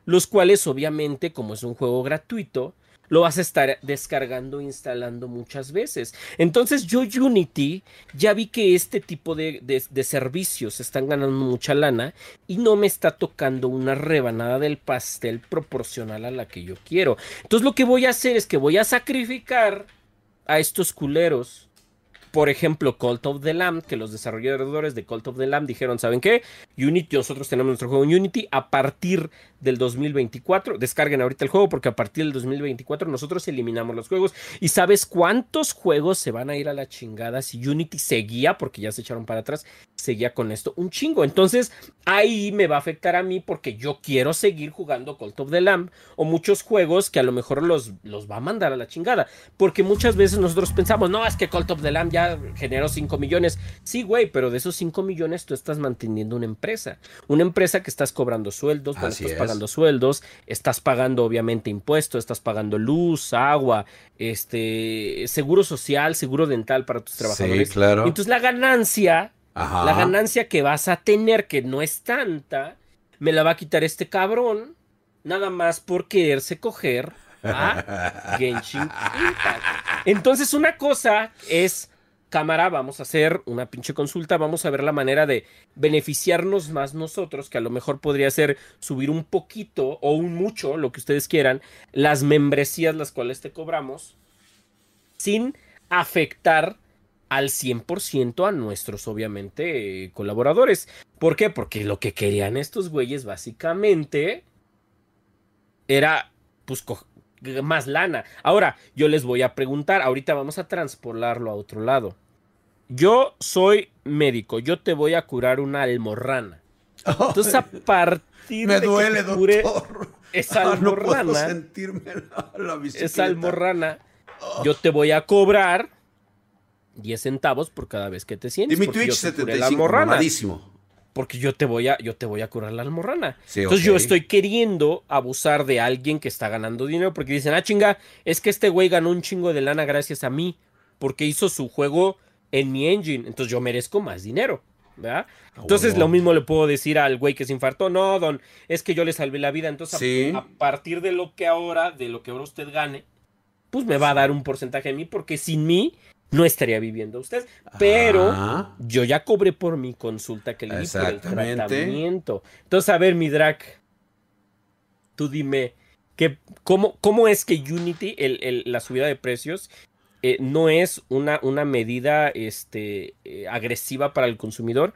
los cuales obviamente, como es un juego gratuito, lo vas a estar descargando e instalando muchas veces. Entonces yo Unity ya vi que este tipo de, de, servicios están ganando mucha lana y no me está tocando una rebanada del pastel proporcional a la que yo quiero. Entonces lo que voy a hacer es que voy a sacrificar a estos culeros por ejemplo, Cult of the Lamb, que los desarrolladores de Cult of the Lamb dijeron, ¿saben qué? Unity, nosotros tenemos nuestro juego en Unity a partir del 2024. Descarguen ahorita el juego porque a partir del 2024 nosotros eliminamos los juegos. ¿Y sabes cuántos juegos se van a ir a la chingada si Unity seguía, porque ya se echaron para atrás, seguía con esto? Un chingo. Entonces ahí me va a afectar a mí porque yo quiero seguir jugando Cult of the Lamb o muchos juegos que a lo mejor los, los va a mandar a la chingada. Porque muchas veces nosotros pensamos, no, es que Cult of the Lamb ya generó 5 millones. Sí, güey, pero de esos 5 millones tú estás manteniendo una empresa. Una empresa que estás cobrando sueldos, pagando sueldos, estás pagando obviamente impuestos, estás pagando luz, agua, este, seguro social, seguro dental para tus trabajadores. Sí, claro. Entonces la ganancia, la ganancia que vas a tener, que no es tanta, me la va a quitar este cabrón, nada más por quererse coger a Genshin Impact. Entonces una cosa es cámara, vamos a hacer una pinche consulta, vamos a ver la manera de beneficiarnos más nosotros, que a lo mejor podría ser subir un poquito o un mucho, lo que ustedes quieran, las membresías las cuales te cobramos, sin afectar al 100% a nuestros, obviamente, colaboradores. ¿Por qué? Porque lo que querían estos güeyes básicamente era, pues, más lana. Ahora, yo les voy a preguntar, ahorita vamos a transpolarlo a otro lado. Yo soy médico, yo te voy a curar una almorrana. Entonces, a partir Me duele, doctor. esa ah, almorrana, sentirme la, esa almorrana, yo te voy a cobrar 10 centavos por cada vez que te sientes. Y mi Twitch 75, porque yo te voy a, yo te voy a curar la almorrana. Entonces yo estoy queriendo abusar de alguien que está ganando dinero porque dicen, ah, chinga, es que este güey ganó un chingo de lana gracias a mí porque hizo su juego en mi engine. Entonces yo merezco más dinero. ¿verdad? Entonces lo mismo le puedo decir al güey que se infartó, no, don, es que yo le salvé la vida, entonces a, partir de lo que ahora, de lo que ahora usted gane, pues me va a dar un porcentaje de mí, porque sin mí no estaría viviendo usted. Pero yo ya cobré por mi consulta que le di por el tratamiento. Entonces, a ver, mi drag, tú dime, que, cómo, ¿cómo es que Unity, el, la subida de precios, eh, no es una, una medida este, eh, agresiva para el consumidor.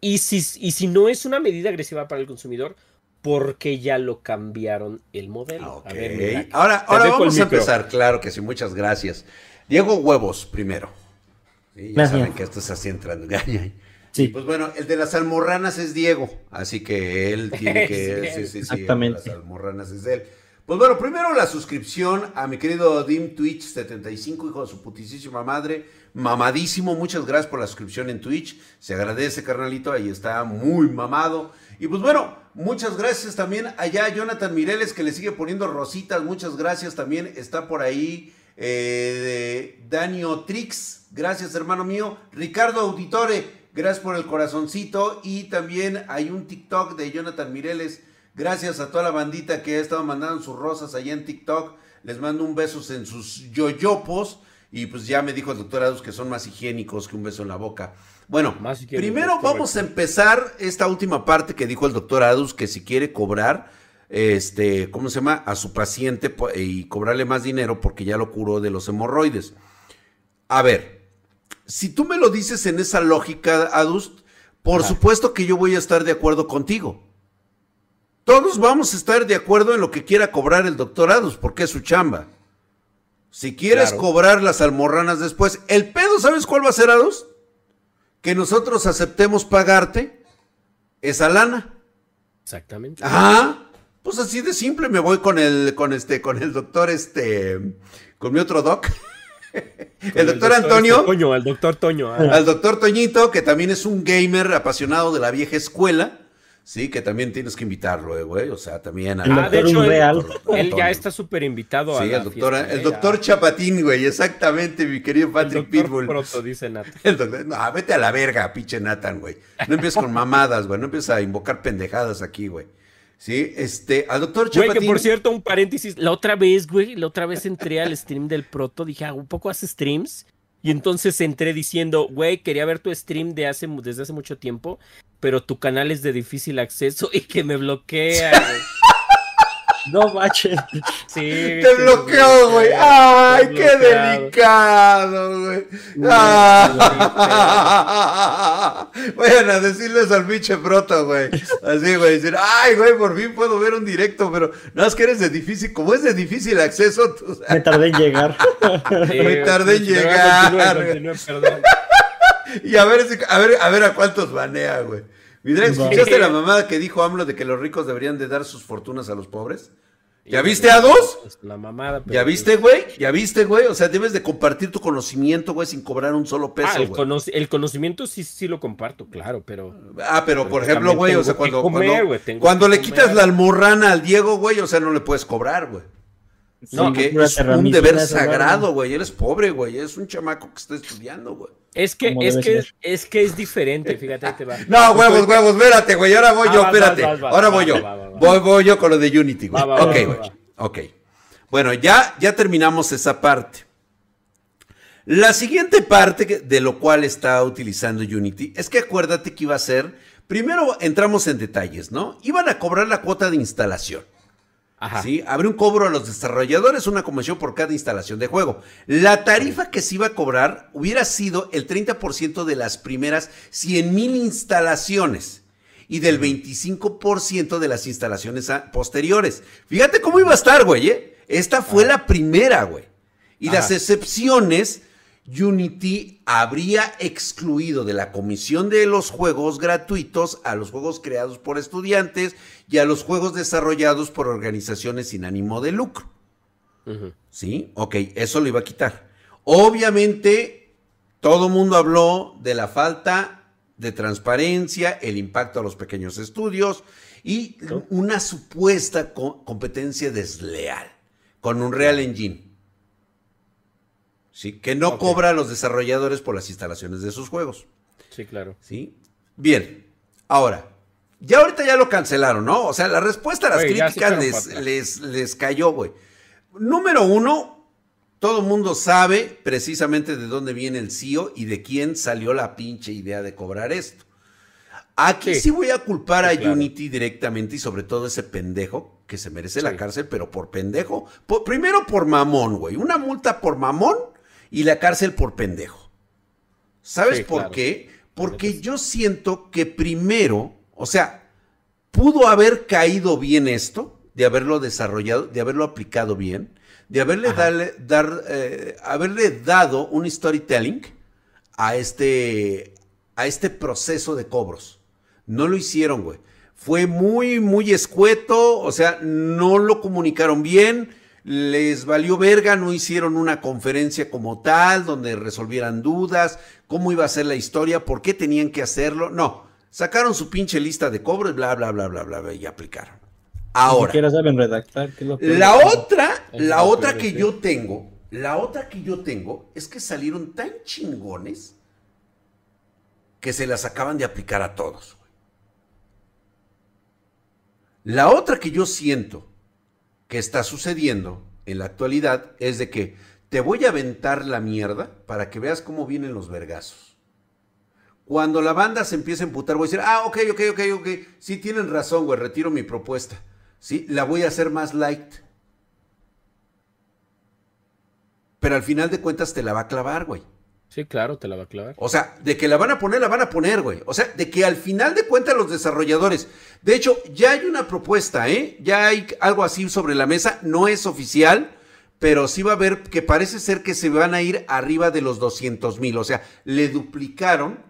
Y si, y si no es una medida agresiva para el consumidor, ¿por qué ya lo cambiaron el modelo? ahora ahora vamos a empezar, claro que sí, muchas gracias. Diego Huevos, primero. ya saben que esto es así entrando. Sí. Pues bueno, el de las almorranas es Diego, así que él tiene que... sí, sí, sí, Exactamente. las almorranas es él. Pues bueno, primero la suscripción a mi querido Dim Twitch 75, hijo de su putísima madre. Mamadísimo, muchas gracias por la suscripción en Twitch. Se agradece, carnalito, ahí está muy mamado. Y pues bueno, muchas gracias también allá a Jonathan Mireles que le sigue poniendo rositas. Muchas gracias también. Está por ahí eh, de Danio Trix. Gracias, hermano mío. Ricardo Auditore, gracias por el corazoncito. Y también hay un TikTok de Jonathan Mireles Gracias a toda la bandita que ha estado mandando sus rosas allá en TikTok. Les mando un beso en sus yoyopos. Y pues ya me dijo el doctor Adus que son más higiénicos que un beso en la boca. Bueno, primero vamos a empezar esta última parte que dijo el doctor Adus, que si quiere cobrar, este, ¿cómo se llama? A su paciente y cobrarle más dinero porque ya lo curó de los hemorroides. A ver, si tú me lo dices en esa lógica, Adus, por supuesto que yo voy a estar de acuerdo contigo. Todos vamos a estar de acuerdo en lo que quiera cobrar el doctor Adus, porque es su chamba. Si quieres cobrar las almorranas después, el pedo, ¿sabes cuál va a ser, Adus? Que nosotros aceptemos pagarte esa lana. Exactamente. Ajá. Pues así de simple me voy con el, con este, con el doctor, este, con mi otro doc. el, doctor, Antonio. Este Toño, al doctor Toño. Ah. Al doctor Toñito, que también es un gamer apasionado de la vieja escuela. Sí, que también tienes que invitarlo, eh, güey. O sea, también. Ah, de hecho, él, él, ya está súper invitado sí, el doctor, el doctor Chapatín, güey. Exactamente, mi querido Patrick el Pitbull. Pronto, dice Nathan. no, vete a la verga, pinche Nathan, güey. No empieces con mamadas, güey. No empieces a invocar pendejadas aquí, güey. Sí, este, al doctor Chapatín. Güey, que por cierto, un paréntesis. La otra vez, güey, la otra vez entré al stream del Proto. Dije, ah, un poco hace streams. Y entonces entré diciendo, güey, quería ver tu stream de hace, desde hace mucho tiempo, pero tu canal es de difícil acceso y que me bloquea. No manches. Sí. Te bloqueó, güey. Ay, qué delicado, güey. Ah. Vayan a decirles al pinche proto, güey. Así, güey. Decir, ay, güey, por fin puedo ver un directo, pero no es que eres de difícil, como es de difícil acceso. Tú... Me tardé en llegar. Me tardé en llegar. y a ver, a ver, a ver a cuántos banea, güey. Vidra, ¿escuchaste la mamada que dijo AMLO de que los ricos deberían de dar sus fortunas a los pobres? ¿Ya viste a dos? La mamada. ¿Ya viste, güey? ¿Ya viste, güey? O sea, debes de compartir tu conocimiento, güey, sin cobrar un solo peso, ah, el, el, conocimiento sí, sí lo comparto, claro, pero... Ah, pero, por ejemplo, güey, o sea, cuando, cuando, le quitas la almorrana al Diego, güey, o sea, no le puedes cobrar, güey. No, que es un deber sagrado, güey. Él es pobre, güey. Es un chamaco que está estudiando, güey. Es que, es que, es que es diferente, fíjate, te va. No, huevos, huevos, espérate, güey. Ahora voy yo, ah, espérate. Ahora voy yo. Voy, voy yo con lo de Unity, güey. Ok, güey. Ok. Bueno, ya, ya terminamos esa parte. La siguiente parte de lo cual está utilizando Unity es que acuérdate que iba a ser. Primero entramos en detalles, ¿no? Iban a cobrar la cuota de instalación. ¿Sí? Abre un cobro a los desarrolladores, una comisión por cada instalación de juego. La tarifa que se iba a cobrar hubiera sido el 30% de las primeras 100 mil instalaciones y del 25% de las instalaciones posteriores. Fíjate cómo iba a estar, güey, ¿eh? Esta fue la primera, güey. Y las excepciones Unity habría excluido de la comisión de los juegos gratuitos a los juegos creados por estudiantes y a los juegos desarrollados por organizaciones sin ánimo de lucro. ¿Sí? Ok, eso lo iba a quitar. Obviamente, todo el mundo habló de la falta de transparencia, el impacto a los pequeños estudios y una supuesta competencia desleal con un Real Engine. ¿Sí? Que no cobra a los desarrolladores por las instalaciones de sus juegos. Sí, claro. ¿Sí? Bien, ahora, ya ahorita ya lo cancelaron, ¿no? O sea, la respuesta a las críticas les, les, cayó, güey. Número uno, todo el mundo sabe precisamente de dónde viene el CEO y de quién salió la pinche idea de cobrar esto. Aquí sí, voy a culpar a Unity directamente y sobre todo ese pendejo que se merece la cárcel, pero por pendejo. primero por mamón, güey. Una multa por mamón y la cárcel por pendejo. ¿Sabes por qué? Porque yo siento que primero, o sea, pudo haber caído bien esto, de haberlo desarrollado, de haberlo aplicado bien, de haberle, dar, eh, haberle dado un storytelling a este, a este proceso de cobros. No lo hicieron, güey. Fue muy, muy escueto, o sea, no lo comunicaron bien, les valió verga, no hicieron una conferencia como tal donde resolvieran dudas, cómo iba a ser la historia, por qué tenían que hacerlo. No, sacaron su pinche lista de cobros, bla, bla, bla, bla, bla, bla y aplicaron. Ahora, saben redactar. la otra, la otra que yo tengo, la otra que yo tengo es que salieron tan chingones que se las acaban de aplicar a todos. La otra que yo siento que está sucediendo en la actualidad es de que te voy a aventar la mierda para que veas cómo vienen los vergazos. Cuando la banda se empieza a emputar, voy a decir, ah, ok, ok, ok, ok, sí tienen razón, güey, retiro mi propuesta. Sí, la voy a hacer más light. Pero al final de cuentas te la va a clavar, güey. Sí, claro, te la va a clavar. O sea, de que la van a poner, la van a poner, güey. O sea, de que al final de cuentas los desarrolladores. De hecho, ya hay una propuesta, ¿eh? Ya hay algo así sobre la mesa. No es oficial, pero sí va a haber que parece ser que se van a ir arriba de los 200 mil. O sea, le duplicaron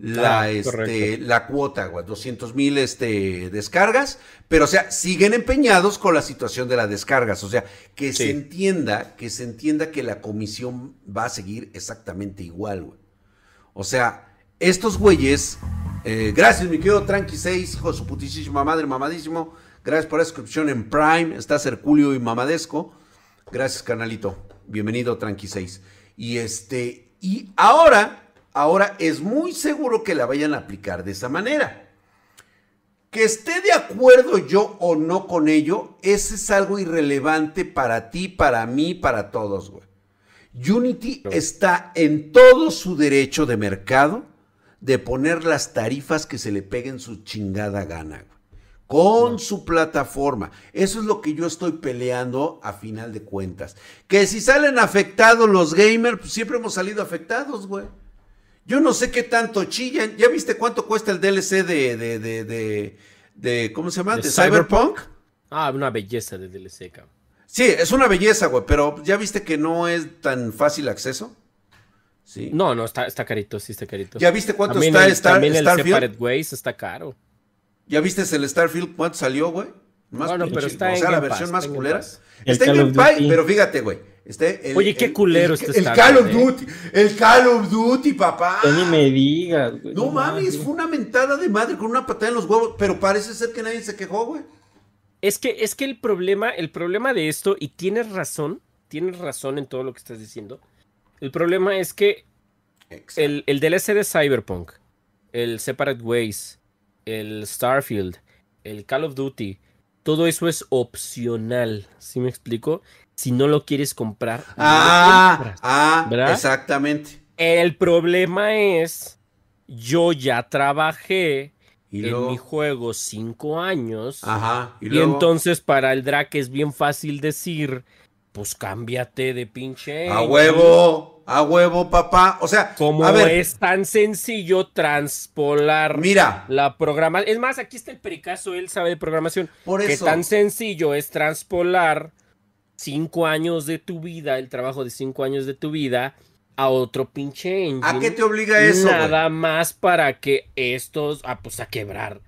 la, ah, este, la cuota, güey, 200 mil este, descargas, pero o sea, siguen empeñados con la situación de las descargas, o sea, que se entienda, que se entienda que la comisión va a seguir exactamente igual, güey. O sea, estos güeyes, eh, gracias mi querido Tranqui 6, hijo de su putísima madre, mamadísimo, gracias por la suscripción en Prime, está Herculio y Mamadesco, gracias canalito, bienvenido Tranqui 6. Y este, y ahora ahora es muy seguro que la vayan a aplicar de esa manera. Que esté de acuerdo yo o no con ello, ese es algo irrelevante para ti, para mí, para todos, güey. Unity está en todo su derecho de mercado de poner las tarifas que se le peguen su chingada gana, güey. Con su plataforma. Eso es lo que yo estoy peleando a final de cuentas. Que si salen afectados los gamers, pues siempre hemos salido afectados, güey. Yo no sé qué tanto chillan. ¿Ya viste cuánto cuesta el DLC de, de, de, de, ¿cómo se llama? ¿De, Cyberpunk? Ah, una belleza de DLC, cabrón. Sí, es una belleza, güey, pero ¿ya viste que no es tan fácil acceso? Sí. No, no, está, está carito, sí está carito. ¿Ya viste cuánto está el, Star, también el Separate Ways está caro. ¿Ya viste el Starfield cuánto salió, güey? Más bueno, pero está o sea, la versión más culera. Está en Game Pass, pero fíjate, güey. Este, Oye, qué culero el, este El Call of Duty, el Call of Duty, papá. ni me digas, No, mames, fue una mentada de madre con una patada en los huevos, pero parece ser que nadie se quejó, güey. Es que, es que el problema, el problema de esto, y tienes razón, tienes razón en todo lo que estás diciendo. El problema es que el, el, DLC de Cyberpunk, el Separate Ways, el Starfield, el Call of Duty, todo eso es opcional. ¿Sí me explico? Si no lo quieres comprar. Ah, ah exactamente. El problema es, yo ya trabajé en mi juego cinco años. Ajá. Y, entonces para el drag es bien fácil decir, pues cámbiate de pinche. A huevo, a huevo, papá. O sea, como es tan sencillo transpolar Mira. la programación. Es más, aquí está el pericazo, él sabe de programación. Por eso. Que tan sencillo es transpolar cinco años de tu vida, el trabajo de cinco años de tu vida, a otro pinche engine. ¿A qué te obliga eso? Nada más para que estos, ah, pues a quebrar.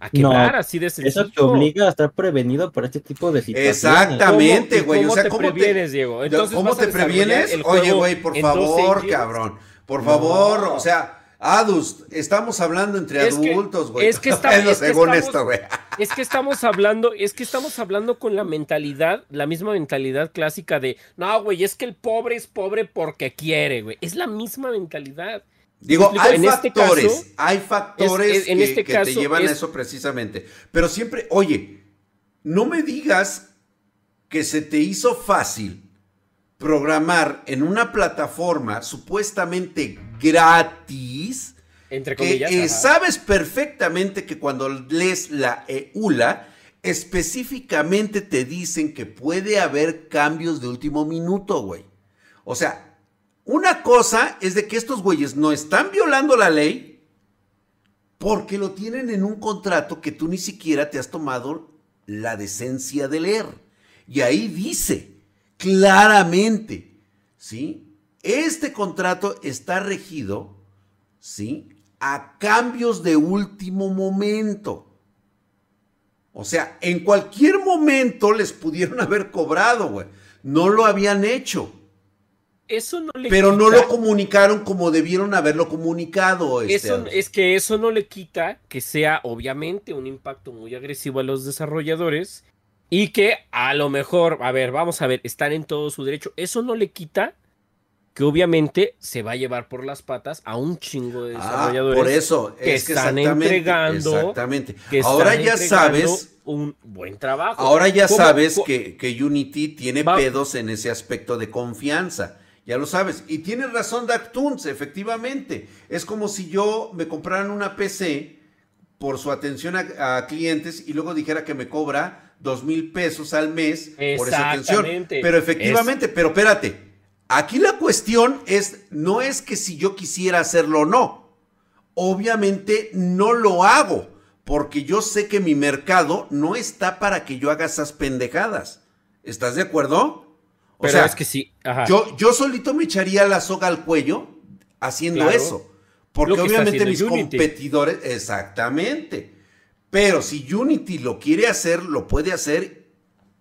A quebrar así de sencillo. Eso te obliga a estar prevenido por este tipo de situaciones. Exactamente, güey. ¿Cómo, o sea, te previenes, Diego? Entonces ¿Cómo te previenes? Oye, güey, por favor, cabrón. Por favor, o sea, Adus, estamos hablando entre adultos, güey. Es que, estamos, es, que es que estamos hablando, es que estamos hablando con la mentalidad, la misma mentalidad clásica de, no, güey, es que el pobre es pobre porque quiere, güey. Es la misma mentalidad. Digo, hay este factores, hay factores que, este te llevan a eso precisamente. Pero siempre, oye, no me digas que se te hizo fácil programar en una plataforma supuestamente gratis, Entre comillas, que eh, sabes perfectamente que cuando lees la EULA, específicamente te dicen que puede haber cambios de último minuto, güey. O sea, una cosa es de que estos güeyes no están violando la ley porque lo tienen en un contrato que tú ni siquiera te has tomado la decencia de leer. Y ahí dice, claramente, ¿sí? Este contrato está regido, ¿sí? A cambios de último momento. O sea, en cualquier momento les pudieron haber cobrado, güey. No lo habían hecho. Eso no le Pero no lo comunicaron como debieron haberlo comunicado. Este, eso, es que eso no le quita que sea obviamente un impacto muy agresivo a los desarrolladores y que a lo mejor, a ver, vamos a ver, están en todo su derecho. Eso no le quita que obviamente se va a llevar por las patas a un chingo de ah, desarrolladores. por eso, que están entregando. Exactamente. ahora ya sabes. Un buen trabajo. Ahora ya sabes que, que, Unity tiene pedos en ese aspecto de confianza. Ya lo sabes. Y tienes razón, Dactuns, efectivamente. Es como si yo me compraran una PC por su atención a clientes y luego dijera que me cobra dos mil pesos al mes por esa atención. Pero efectivamente, pero espérate, aquí la cuestión es, no es que si yo quisiera hacerlo o no. Obviamente no lo hago, porque yo sé que mi mercado no está para que yo haga esas pendejadas. ¿Estás de acuerdo? O sea, es que sí. Yo, yo solito me echaría la soga al cuello haciendo eso. Porque obviamente mis competidores, exactamente. Pero si Unity lo quiere hacer, lo puede hacer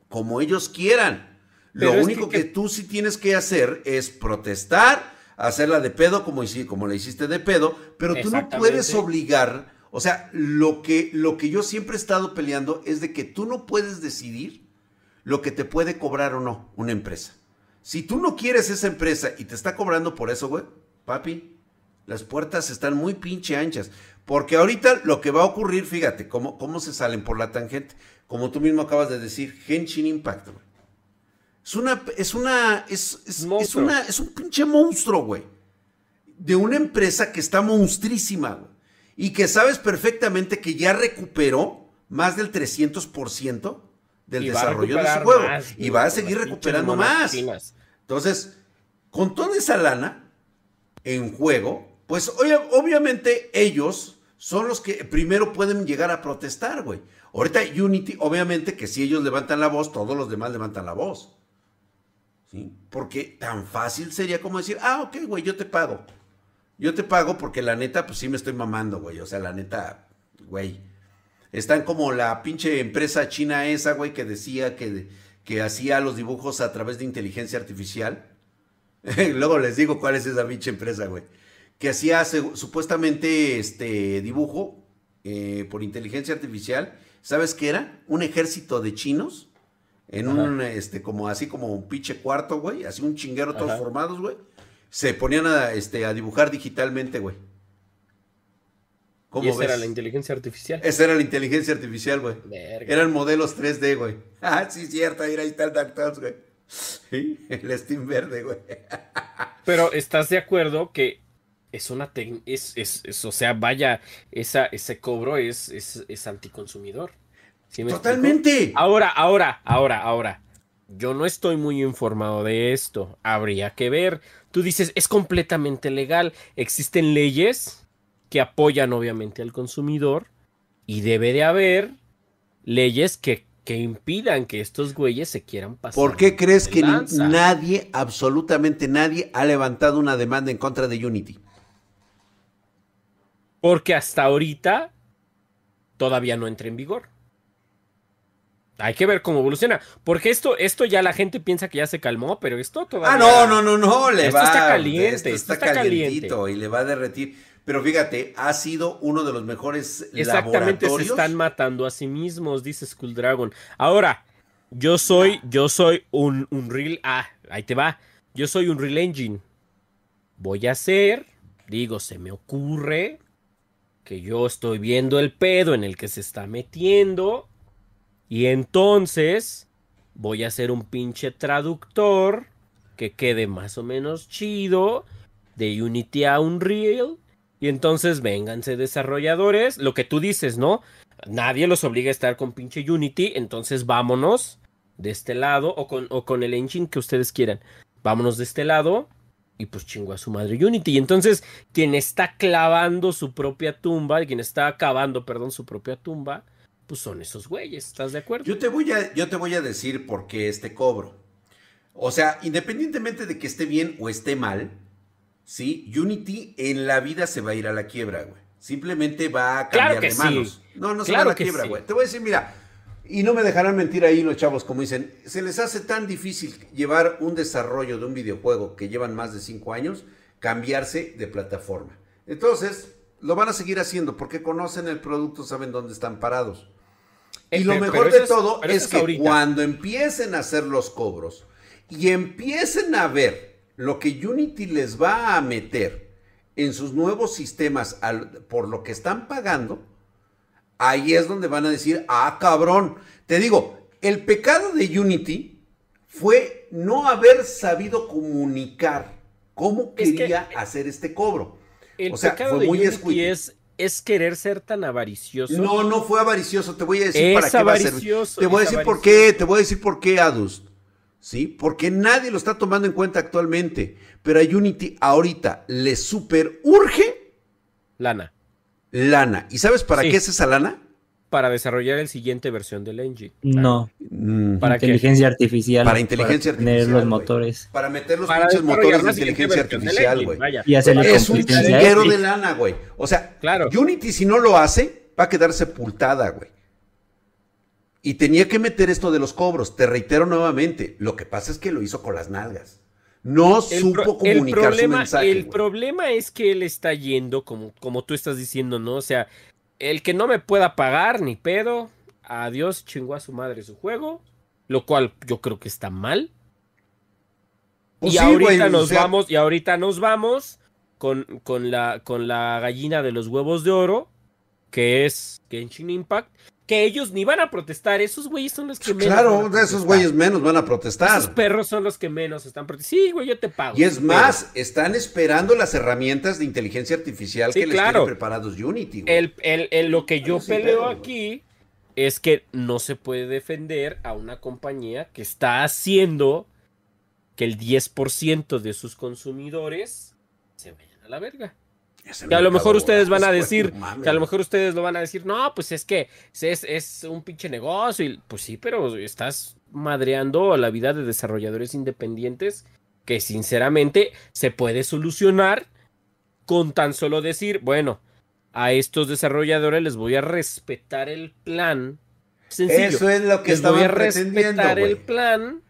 como ellos quieran. lo único que, tú sí tienes que hacer es protestar, hacerla de pedo como, como la hiciste de pedo, pero tú no puedes obligar, o sea, lo que, lo que yo siempre he estado peleando es de que tú no puedes decidir lo que te puede cobrar o no una empresa. Si tú no quieres esa empresa y te está cobrando por eso, güey, papi, las puertas están muy pinche anchas. Porque ahorita lo que va a ocurrir, fíjate, cómo, cómo se salen por la tangente. Como tú mismo acabas de decir, Genshin Impact, güey. Es una, es una, es, es, una, es un pinche monstruo, güey. De una empresa que está monstrísima, güey. Y que sabes perfectamente que ya recuperó más del 300% del desarrollo de su juego. y va a seguir recuperando más. Entonces, con toda esa lana en juego, pues obviamente ellos son los que primero pueden llegar a protestar, güey. Ahorita Unity, obviamente que si ellos levantan la voz, todos los demás levantan la voz. ¿Sí? Porque tan fácil sería como decir, ah, ok, güey, yo te pago. Yo te pago porque la neta, pues sí me estoy mamando, güey. O sea, la neta, güey. Están como la pinche empresa china esa, güey, que decía que, que hacía los dibujos a través de inteligencia artificial. Luego les digo cuál es esa pinche empresa, güey que hacía supuestamente este dibujo eh, por inteligencia artificial. ¿Sabes qué era? Un ejército de chinos en un, este, como así como un pinche cuarto, güey, así un chinguero todos formados, güey. Se ponían a, este, a dibujar digitalmente, güey. ¿Cómo ¿Y esa era la inteligencia artificial? Esa era la inteligencia artificial, güey. Eran modelos 3D, güey. Ah, sí, cierto, ahí está el DuckTales, güey. Sí, el Steam verde, güey. Pero ¿estás de acuerdo que es una es, es, o sea, vaya, esa, ese cobro es, es, anticonsumidor. Totalmente. Ahora, ahora, ahora, ahora. Yo no estoy muy informado de esto. Habría que ver. Tú dices, es completamente legal. Existen leyes que apoyan obviamente al consumidor y debe de haber leyes que, que impidan que estos güeyes se quieran pasar. ¿Por qué crees que nadie, absolutamente nadie, ha levantado una demanda en contra de Unity? Porque hasta ahorita todavía no entra en vigor. Hay que ver cómo evoluciona. Porque esto, esto ya la gente piensa que ya se calmó, pero esto todavía. Ah, no, no, no, no. Le esto va, está caliente. Esto, está, calientito y le va a derretir. Pero fíjate, ha sido uno de los mejores Exactamente, se están matando a sí mismos, dice Skull Dragon. Ahora, yo soy, yo soy un, un real. Ah, ahí te va. Yo soy un real engine. Voy a hacer digo, se me ocurre que yo estoy viendo el pedo en el que se está metiendo y entonces voy a hacer un pinche traductor que quede más o menos chido de Unity a Unreal y entonces vénganse desarrolladores, lo que tú dices, ¿no? Nadie los obliga a estar con pinche Unity, entonces vámonos de este lado o con, o con el engine que ustedes quieran. Vámonos de este lado y pues chingo a su madre Unity. Y entonces quien está clavando su propia tumba, quien está acabando, perdón, su propia tumba, pues son esos güeyes, ¿estás de acuerdo? Yo te voy a, yo te voy a decir por qué este cobro. O sea, independientemente de que esté bien o esté mal, ¿sí? Unity en la vida se va a ir a la quiebra, güey. Simplemente va a cambiar de manos. No, no se va a la quiebra, güey. Te voy a decir, mira, y no me dejarán mentir ahí los chavos, como dicen, se les hace tan difícil llevar un desarrollo de un videojuego que llevan más de cinco años, cambiarse de plataforma. Entonces, lo van a seguir haciendo porque conocen el producto, saben dónde están parados. Y lo mejor de todo es, que cuando empiecen a hacer los cobros y empiecen a ver lo que Unity les va a meter en sus nuevos sistemas por lo que están pagando, ahí es donde van a decir, ah, cabrón. Te digo, el pecado de Unity fue no haber sabido comunicar cómo quería hacer este cobro. El o sea, pecado fue de muy Unity es, es querer ser tan avaricioso. No, no fue avaricioso. Te voy a decir para qué va a ser. Te voy a decir por qué, te voy a decir por qué, Adus. ¿sí? Porque nadie lo está tomando en cuenta actualmente. Pero a Unity ahorita le super urge. Lana. Lana. ¿Y sabes para qué es esa lana? Para desarrollar el siguiente versión del engine. No. Mm. Para inteligencia artificial. Para inteligencia para artificial. los motores. Para meter los pinches motores de inteligencia artificial, güey. Y es un chinguero de lana, güey. O sea, claro. Unity si no lo hace, va a quedar sepultada, güey. Y tenía que meter esto de los cobros. Te reitero nuevamente, lo que pasa es que lo hizo con las nalgas. No supo comunicar el problema, su mensaje. El problema es que él está yendo, como, como tú estás diciendo, ¿no? O sea, el que no me pueda pagar ni pedo, adiós, chingó a su madre su juego, lo cual yo creo que está mal. Pues y ahorita nos vamos, y ahorita nos vamos con, con, la, con la gallina de los huevos de oro, que es Genshin Impact que ellos ni van a protestar. Esos güeyes son los que menos. Claro, esos güeyes menos van a protestar. Esos perros son los que menos están protestando. Sí, güey, yo te pago. Y es más, están esperando las herramientas de inteligencia artificial que les tienen preparados Unity. El, el, lo que yo peleo aquí es que no se puede defender a una compañía que está haciendo que el 10% de sus consumidores se vayan a la verga. Que a lo mejor ustedes van a decir, que a lo mejor ustedes lo van a decir, no, pues es que es, es un pinche negocio. Y, pues sí, pero estás madreando la vida de desarrolladores independientes que sinceramente se puede solucionar con tan solo decir, bueno, a estos desarrolladores les voy a respetar el plan. Sencillo. Eso es lo que les voy a respetar el plan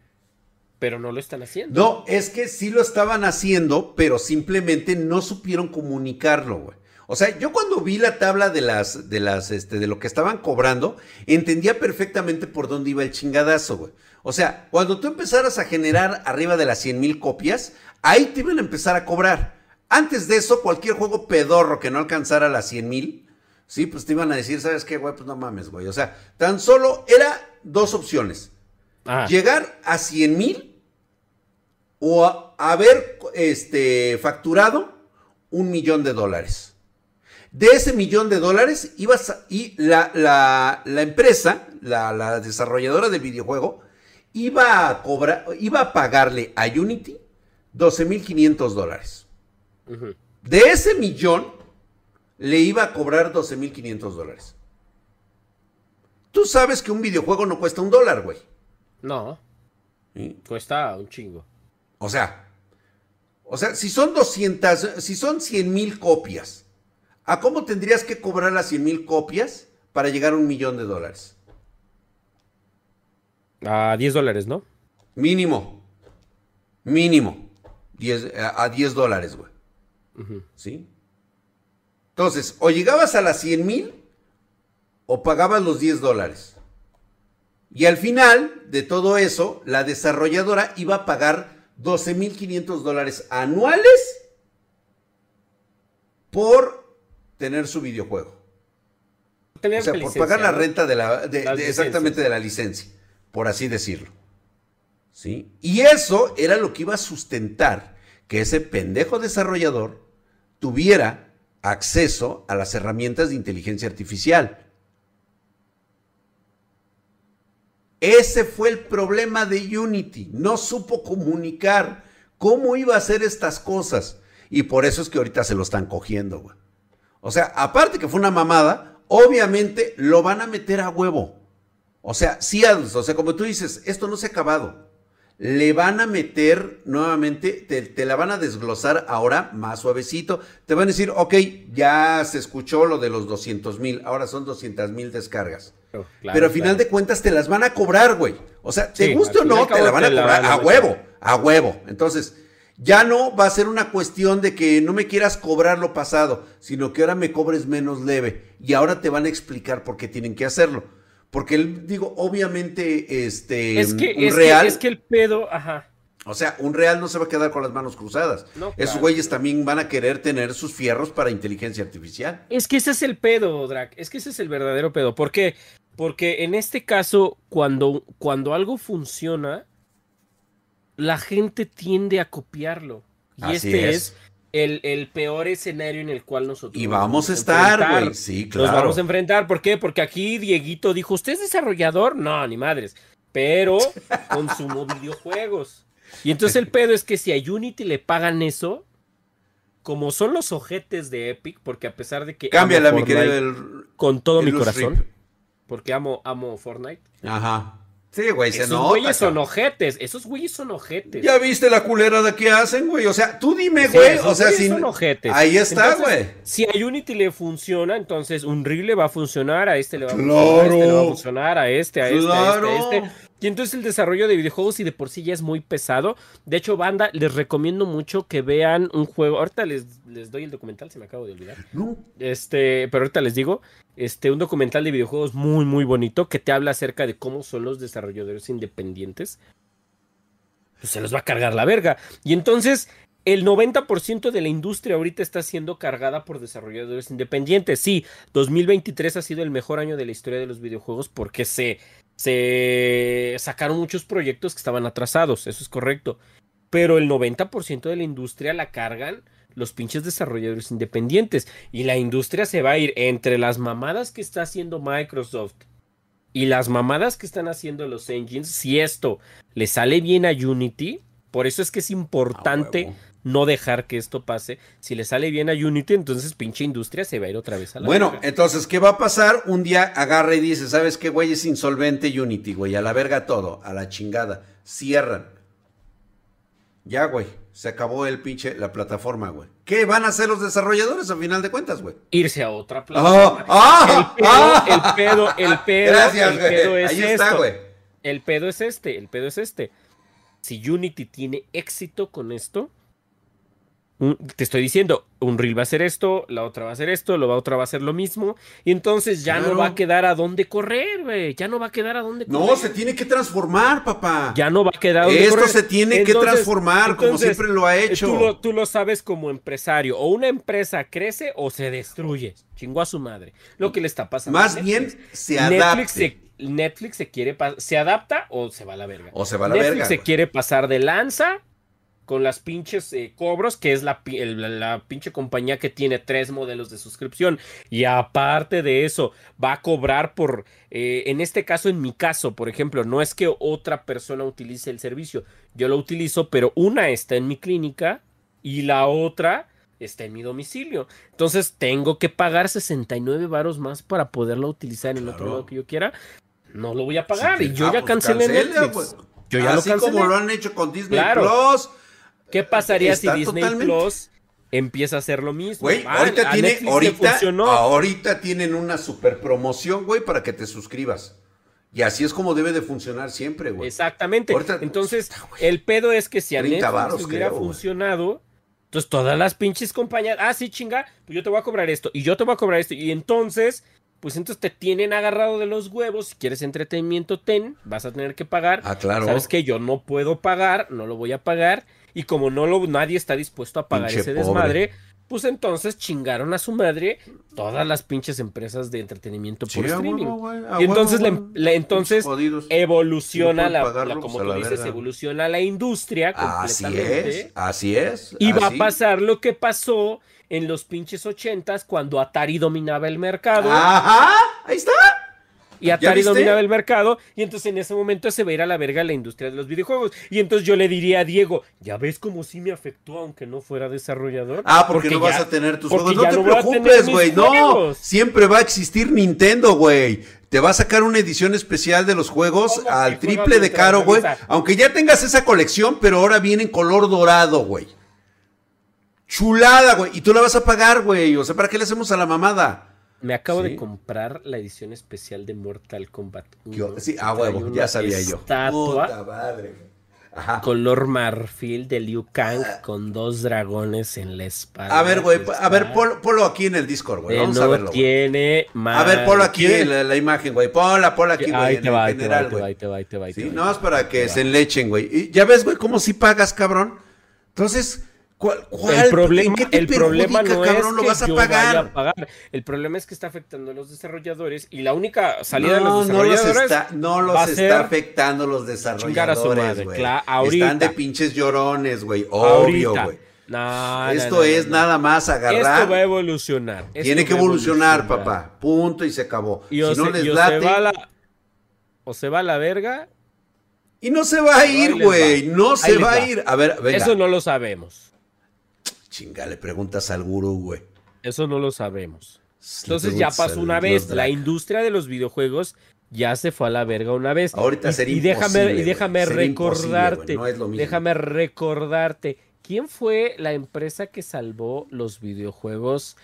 pero no lo están haciendo. No, es que sí lo estaban haciendo, pero simplemente no supieron comunicarlo, güey. O sea, yo cuando vi la tabla de las, de las, este, de lo que estaban cobrando, entendía perfectamente por dónde iba el chingadazo, güey. O sea, cuando tú empezaras a generar arriba de las 100 mil copias, ahí te iban a empezar a cobrar. Antes de eso, cualquier juego pedorro que no alcanzara las 100 mil, sí, pues te iban a decir, ¿sabes qué, güey? Pues no mames, güey. O sea, tan solo era dos opciones. Ah. Llegar a 100 mil o haber este, facturado un millón de dólares. De ese millón de dólares, ibas y la, la, empresa, la, desarrolladora del videojuego, iba a cobrar, iba a pagarle a Unity 12.500 dólares. De ese millón, le iba a cobrar 12.500 dólares. Tú sabes que un videojuego no cuesta un dólar, güey. No. Cuesta un chingo. O sea, o sea, si son 200, si son 100 mil copias, ¿a cómo tendrías que cobrar las 100 mil copias para llegar a un millón de dólares? A 10 dólares, ¿no? Mínimo. Mínimo. a 10 dólares, güey. ¿Sí? Entonces, o llegabas a las 100 mil o pagabas los 10 dólares. Y al final de todo eso, la desarrolladora iba a pagar 12.500 dólares anuales por tener su videojuego. o sea, por pagar la renta de la, exactamente de la licencia, por así decirlo. ¿Sí? Y eso era lo que iba a sustentar que ese pendejo desarrollador tuviera acceso a las herramientas de inteligencia artificial. Ese fue el problema de Unity. No supo comunicar cómo iba a hacer estas cosas. Y por eso es que ahorita se lo están cogiendo, güey. O sea, aparte que fue una mamada, obviamente lo van a meter a huevo. O sea, sí, o sea, como tú dices, esto no se ha acabado. Le van a meter nuevamente, te, la van a desglosar ahora más suavecito. Te van a decir, ok, ya se escuchó lo de los 200 mil, ahora son 200 mil descargas. Pero al final de cuentas te las van a cobrar, güey. O sea, te guste o no, te la van a cobrar a huevo, a huevo. Entonces, ya no va a ser una cuestión de que no me quieras cobrar lo pasado, sino que ahora me cobres menos leve. Y ahora te van a explicar por qué tienen que hacerlo. Porque, digo, obviamente, este, es que, un real... es que el pedo, ajá. O sea, un real no se va a quedar con las manos cruzadas. Esos güeyes también van a querer tener sus fierros para inteligencia artificial. Es que ese es el pedo, Drac. Es que ese es el verdadero pedo. ¿Por qué? Porque en este caso, cuando, cuando algo funciona, la gente tiende a copiarlo. Y este es, el, peor escenario en el cual nosotros. Y vamos a estar, güey. Sí, claro. Nos vamos a enfrentar. ¿Por qué? Porque aquí Dieguito dijo: ¿Usted es desarrollador? No, ni madres. Pero consumo videojuegos. Y entonces el pedo es que si a Unity le pagan eso, como son los ojetes de Epic, porque a pesar de que. Cámbiala, mi querido. con todo mi corazón. Porque amo, amo Fortnite. Ajá. Sí, güey, se Esos güeyes son ojetes, esos güeyes son ojetes. ¿Ya viste la culera de qué hacen, güey? O sea, tú dime, güey. o sea, sin... son ojetes. Ahí está, güey. Si a Unity le funciona, entonces un le va a funcionar, a este le va a funcionar, a este le va a funcionar, a este, a este, a este, a este. Y entonces el desarrollo de videojuegos y de por sí ya es muy pesado. De hecho, banda, les recomiendo mucho que vean un juego. Ahorita les, les doy el documental, se me acabo de olvidar. Este, pero ahorita les digo, este, un documental de videojuegos muy, muy bonito que te habla acerca de cómo son los desarrolladores independientes. Pues se los va a cargar la verga. Y entonces, el 90% de la industria ahorita está siendo cargada por desarrolladores independientes. Sí, 2023 ha sido el mejor año de la historia de los videojuegos porque se se sacaron muchos proyectos que estaban atrasados, eso es correcto. Pero el 90% de la industria la cargan los pinches desarrolladores independientes. Y la industria se va a ir entre las mamadas que está haciendo Microsoft y las mamadas que están haciendo los engines. Si esto le sale bien a Unity, por eso es que es importante no dejar que esto pase. Si le sale bien a Unity, entonces pinche industria se va a ir otra vez a la Bueno, entonces, ¿qué va a pasar? Un día agarra y dice, ¿sabes qué, güey? Es insolvente Unity, güey. A la verga todo, a la chingada. Cierran. Ya, güey. Se acabó el pinche, la plataforma, güey. ¿Qué van a hacer los desarrolladores a final de cuentas, güey? Irse a otra plataforma. ¡Ah! ¡Ah! el, pedo, el pedo, Gracias, el pedo, es Ahí está, güey. El pedo es este, el pedo es este. Si Unity tiene éxito con esto, te estoy diciendo, un reel va a hacer esto, la otra va a hacer esto, la otra va a hacer lo mismo, y entonces ya no va a quedar a dónde correr, güey, ya no va a quedar a dónde correr. No, se tiene que transformar, papá. Ya no va a quedar a dónde Esto se tiene que transformar, como siempre lo ha hecho. Tú lo, tú lo, sabes como empresario, o una empresa crece o se destruye, chingó a su madre. Lo que le está pasando. Más bien se adapta. Netflix se, Netflix se quiere, se adapta o se va a la verga. O se va a la verga. Netflix se quiere pasar de lanza con las pinches eh, cobros, que es la, la, pinche compañía que tiene tres modelos de suscripción. Y aparte de eso, va a cobrar por, eh, en este caso, en mi caso, por ejemplo, no es que otra persona utilice el servicio, yo lo utilizo, pero una está en mi clínica y la otra está en mi domicilio. Entonces tengo que pagar 69 varos más para poderla utilizar en otro lado que yo quiera. No lo voy a pagar y yo ya pues, cancelé Netflix. Yo ya Así como lo han hecho con Disney Plus ¿Qué pasaría si Disney Plus empieza a hacer lo mismo? Güey, ah, ahorita tiene, ahorita, ahorita tienen una super promoción, güey, para que te suscribas. Y así es como debe de funcionar siempre, güey. Exactamente. entonces, el pedo es que si a Netflix hubiera funcionado, entonces todas las pinches compañías, ah, sí, chinga, pues yo te voy a cobrar esto, y yo te voy a cobrar esto, y entonces, pues entonces te tienen agarrado de los huevos, si quieres entretenimiento, ten, vas a tener que pagar. Ah, claro. Sabes que yo no puedo pagar, no lo voy a pagar, y como no lo, nadie está dispuesto a pagar ese desmadre, pues entonces chingaron a su madre todas las pinches empresas de entretenimiento por streaming. y entonces, la, entonces evoluciona la, como tú dices, evoluciona la industria Así es, así es. Y va a pasar lo que pasó en los pinches ochentas cuando Atari dominaba el mercado. Ajá, ahí está y Atari dominaba el mercado y entonces en ese momento se va a ir a la verga la industria de los videojuegos. Y entonces yo le diría a Diego, ya ves cómo sí me afectó aunque no fuera desarrollador. Ah, porque, no vas a tener tus juegos. No te preocupes, güey, no. Siempre va a existir Nintendo, güey. Te va a sacar una edición especial de los juegos al triple de caro, güey. Aunque ya tengas esa colección, pero ahora viene en color dorado, güey. Chulada, güey. Y tú la vas a pagar, güey. O sea, ¿para qué le hacemos a la mamada? Me acabo de comprar la edición especial de Mortal Kombat 1. sí, ah, huevo, ya sabía yo. Puta madre. Ajá. Color marfil de Liu Kang con dos dragones en la espalda. A ver, güey, a ver, ponlo, aquí en el Discord, güey. Vamos no a verlo. tiene más. A ver, ponlo aquí en la, imagen, güey. Ponla, ponla aquí, güey. Ahí te va, ahí te va, ahí te va, ahí te va. Sí, no, es para que se enlechen, güey. Y ya ves, güey, cómo si pagas, cabrón. Entonces, ¿Cuál, el problema, el problema no es que vas a yo pagar? Vaya a pagar. El problema es que está afectando a los desarrolladores y la única salida de los desarrolladores no los está, está afectando los desarrolladores, güey. Están de pinches llorones, güey. Obvio, güey. Esto es nada más agarrar. Esto va a evolucionar. Tiene que evolucionar, papá. Punto y se acabó. si no les late, o se va a la verga. Y no se va a ir, güey. No se va a ir. A ver, venga. Eso no lo sabemos. Chinga, le preguntas al gurú, güey. Eso no lo sabemos. Entonces ya pasó una vez. La industria de los videojuegos ya se fue a la verga una vez. Ahorita y, sería y déjame, y déjame recordarte. déjame recordarte. ¿Quién fue la empresa que salvó los videojuegos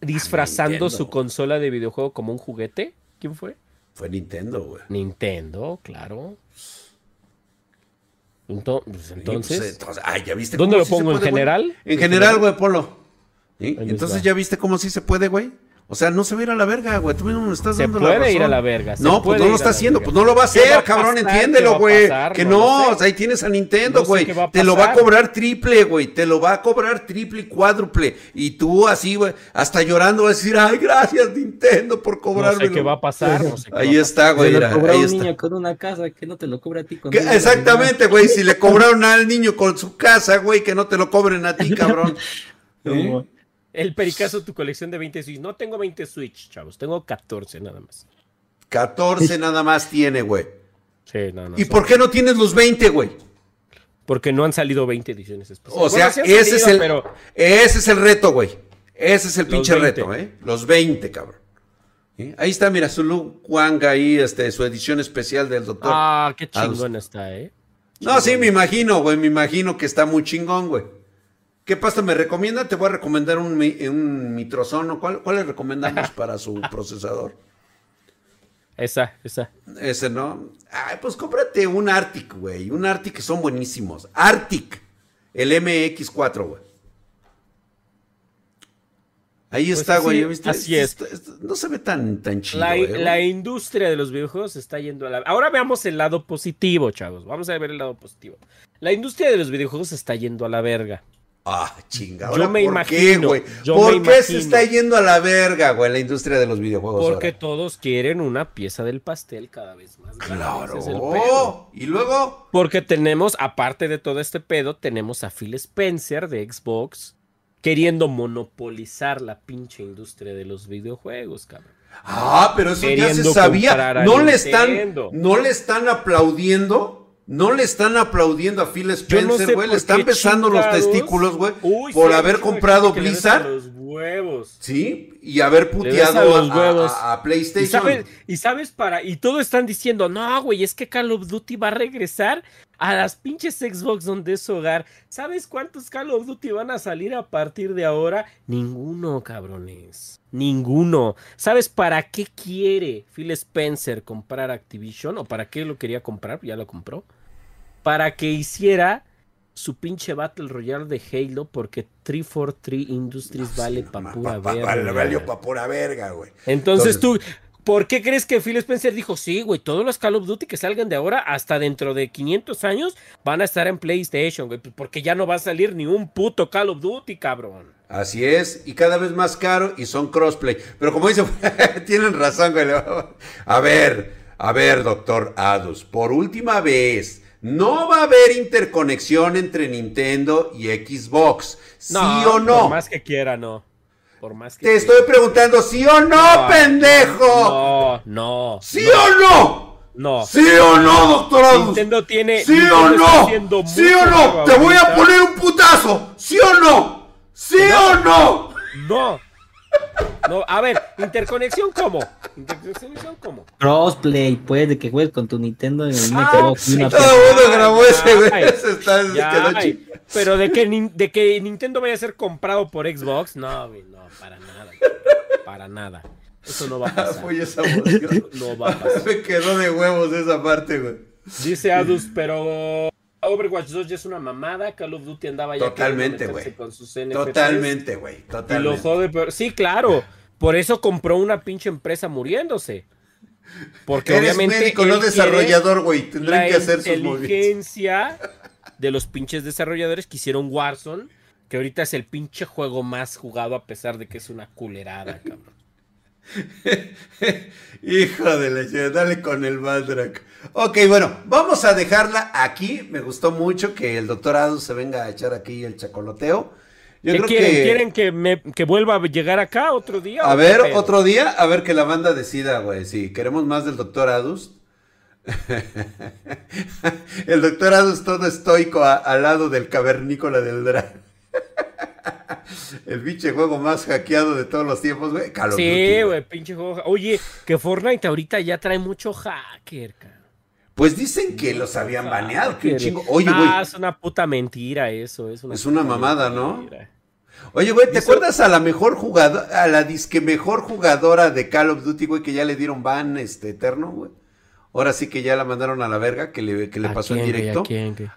disfrazando su consola de videojuego como un juguete? ¿Quién fue? Fue Nintendo, güey. Nintendo, claro. Pues, entonces, ¿ya viste ¿dónde lo pongo? ¿En general? En general, güey, polo. Entonces, ¿ya viste cómo sí se puede, güey? O sea, no se va a ir a la verga, güey. Tú mismo me estás dando la razón. puede ir a la verga. No, pues no lo está haciendo. Pues no lo va a hacer, cabrón. Entiéndelo, güey. Que no, o sea, ahí tienes a Nintendo, güey. te lo va a cobrar triple, güey. Te lo va a cobrar triple y cuádruple. Y tú así, güey, hasta llorando vas a decir, ay, gracias, Nintendo, por cobrarme. No sé qué va a pasar. ahí está, güey. Ahí un niño con una casa que no te lo cobra a ti. Con Exactamente, güey. Si le cobraron al niño con su casa, güey, que no te lo cobren a ti, cabrón. El pericazo, tu colección de 20 Switch. No tengo 20 Switch, chavos. Tengo 14 nada más. 14 nada más tiene, güey. Sí, no, no. ¿Y por qué no tienes los 20, güey? Porque no han salido 20 ediciones especiales. O sea, ese, es el, ese es el reto, güey. Ese es el pinche reto, ¿eh? Los 20, cabrón. Ahí está, mira, su Lu Wang ahí, este, su edición especial del doctor. Ah, qué chingón está, ¿eh? No, sí, me imagino, güey, me imagino que está muy chingón, güey. ¿Qué pasta me recomienda? Te voy a recomendar un, un mitrozono. ¿Cuál, ¿Cuál le recomendamos para su procesador? Esa, esa. Ese, ¿no? Ay, pues cómprate un Arctic, güey. Un Arctic que son buenísimos. Arctic. El MX4, güey. Ahí pues está, güey. Así es. no se ve tan, tan chido. La, eh, la, industria de los videojuegos está yendo a la. Ahora veamos el lado positivo, chavos. Vamos a ver el lado positivo. La industria de los videojuegos está yendo a la verga. Ah, chinga. Yo me ¿por imagino. Qué, güey? ¿Por qué se está yendo a la verga, güey, la industria de los videojuegos? Porque todos quieren una pieza del pastel cada vez más. Claro. ¿Y luego? Porque tenemos, aparte de todo este pedo, tenemos a Phil Spencer de Xbox queriendo monopolizar la pinche industria de los videojuegos, cabrón. Ah, pero eso ya se sabía. No le están, no le están aplaudiendo no le están aplaudiendo a Phil Spencer, güey. le están besando los testículos, güey. Por haber comprado Blizzard. Los huevos. Sí, y haber puteado a, PlayStation. ¿Y sabes, para. Y todos están diciendo, no, güey, es que Call of Duty va a regresar a las pinches Xbox donde es hogar. ¿Sabes cuántos Call of Duty van a salir a partir de ahora? Ninguno, cabrones. Ninguno. ¿Sabes para qué quiere Phil Spencer comprar Activision? ¿O para qué lo quería comprar? Ya lo compró. Para que hiciera su pinche Battle Royale de Halo porque 343 Industries vale pa' pura verga. Vale, valió pa' pura verga, güey. Entonces, tú, ¿Por qué crees que Phil Spencer dijo, sí, güey, todos los Call of Duty que salgan de ahora hasta dentro de 500 años van a estar en PlayStation, güey? Porque ya no va a salir ni un puto Call of Duty, cabrón. Así es, y cada vez más caro y son crossplay. Pero como dice, tienen razón, güey. A ver, a ver, doctor Adus, por última vez, no va a haber interconexión entre Nintendo y Xbox. ¿Sí o no? Por más que quiera, no. Te estoy preguntando, ¿sí o no, pendejo? No, no. ¿Sí o no? No. ¿Sí o no, doctor Nintendo tiene. ¿Sí o no? ¿Sí o no? Te voy a poner un putazo. ¿Sí o no? ¿Sí o no? No. No, a ver, interconexión cómo? Interconexión cómo? Crossplay, pues, de que juegues con tu Nintendo en el ah, Xbox. todo el mundo grabó ese, güey. Ese está, pero de que, de que Nintendo vaya a ser comprado por Xbox, no, güey, no, para nada. Para nada. Eso no va a ah, pasar. esa no va a pasar. Me quedó de huevos esa parte, güey. Dice Adus, pero Overwatch 2 ya es una mamada. Call of Duty andaba ya Totalmente, güey. Totalmente, güey. Totalmente. Sí, claro. Por eso compró una pinche empresa muriéndose. Porque Eres obviamente. médico, no desarrollador, güey. Tendrán que hacer sus inteligencia de los pinches desarrolladores que hicieron Warzone. Que ahorita es el pinche juego más jugado a pesar de que es una culerada, cabrón. Hijo de la dale con el Madrak. Ok, bueno, vamos a dejarla aquí. Me gustó mucho que el doctor Adus se venga a echar aquí el chacoloteo. Yo creo quieren? Que... ¿Quieren que, me, que vuelva a llegar acá otro día? A ver, otro día, a ver que la banda decida, güey. Si queremos más del doctor Adus. el doctor Adus todo estoico al lado del cavernícola del drag. El pinche juego más hackeado de todos los tiempos, güey. sí, güey, pinche juego. Oye, que Fortnite ahorita ya trae mucho hacker, cara. Pues dicen que los habían baneado, qué chingo. Oye, güey. Ah, es una puta mentira eso. Es una, es una mamada, ¿no? Oye, güey, ¿te acuerdas a la mejor jugadora, a la disque mejor jugadora de Call of Duty, güey, que ya le dieron ban este eterno, güey? Ahora sí que ya la mandaron a la verga, que le, que le pasó en directo.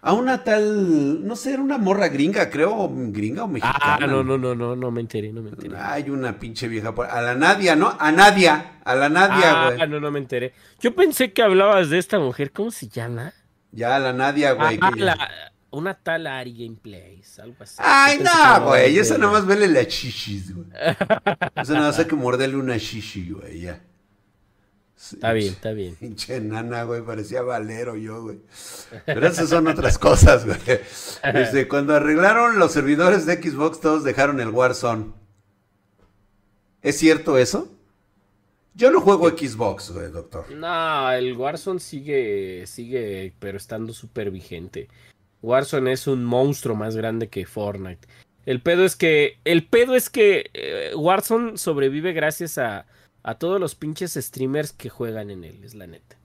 ¿A, una tal, no sé, era una morra gringa, creo, gringa o mexicana. Ah, no, no, no, no, no me enteré, no me enteré. Hay una pinche vieja por... A la Nadia, ¿no? A Nadia, a la Nadia, güey. Ah, no, no me enteré. Yo pensé que hablabas de esta mujer, ¿cómo se llama? Ya, la Nadia, güey. Ah, la, una tal Ari Gameplays, algo así. Ay, no, güey, esa nada más vele la chichis, güey. esa nada más hay que morderle una chichi, güey, ya. Está bien, está bien. Pinche nana, güey, parecía valero yo, güey. Pero esas son otras cosas, güey. Este, cuando arreglaron los servidores de Xbox, todos dejaron el Warzone. ¿Es cierto eso? Yo no juego Xbox, güey, doctor. No, el Warzone sigue, sigue, pero estando súper vigente. Warzone es un monstruo más grande que Fortnite. El pedo es que, el pedo es que eh, Warzone sobrevive gracias a a todos los pinches streamers que juegan en él, es la neta.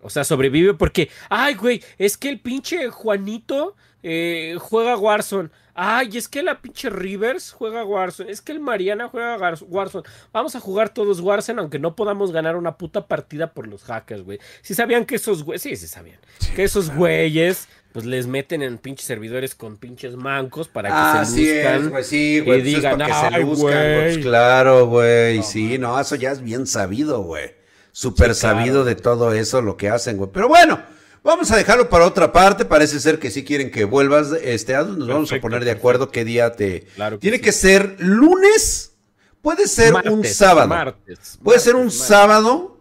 O sea, sobrevive porque, ay, güey, es que el pinche Juanito eh, juega Warzone. Ay, es que la pinche Rivers juega Warzone. Es que el Mariana juega Warzone. Vamos a jugar todos Warzone, aunque no podamos ganar una puta partida por los hackers, güey. Si sabían que esos güeyes, sí, sí sabían. que esos güeyes pues les meten en pinches servidores con pinches mancos para que se luzcan. Es, sí, güey, y pues digan, que se luzcan, pues, claro, güey, sí, no, eso ya es bien sabido, güey. Súper sabido de todo eso lo que hacen, güey. Pero bueno, vamos a dejarlo para otra parte. Parece ser que sí quieren que vuelvas, este, nos vamos a poner de acuerdo qué día te... Claro Tiene que ser lunes, puede ser un sábado. Martes, puede ser un sábado